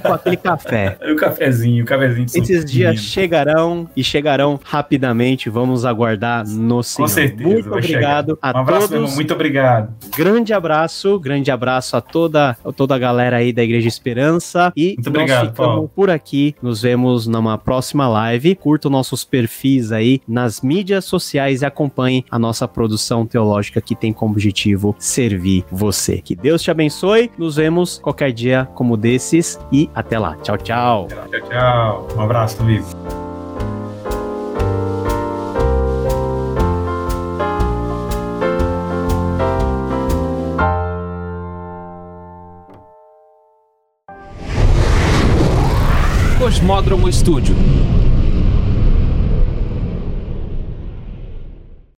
com aquele café. o cafezinho, o cafezinho. Esses dias chegarão e chegarão rapidamente. Vamos aguardar no Senhor. Com certeza. Muito obrigado chegar. a um abraço, todos. Muito obrigado. Grande abraço, grande abraço a toda, a toda a galera aí da Igreja Esperança. E muito obrigado, ficamos Paulo. por aqui. Nos vemos numa próxima live. Curta nossos perfis aí nas mídias sociais e acompanhe a nossa produção teológica que tem como objetivo servir você. Que Deus te abençoe. Nos vemos qualquer dia como desses e até lá. Tchau, tchau. Tchau, tchau. Um abraço, amigo. Cosmódromo Estúdio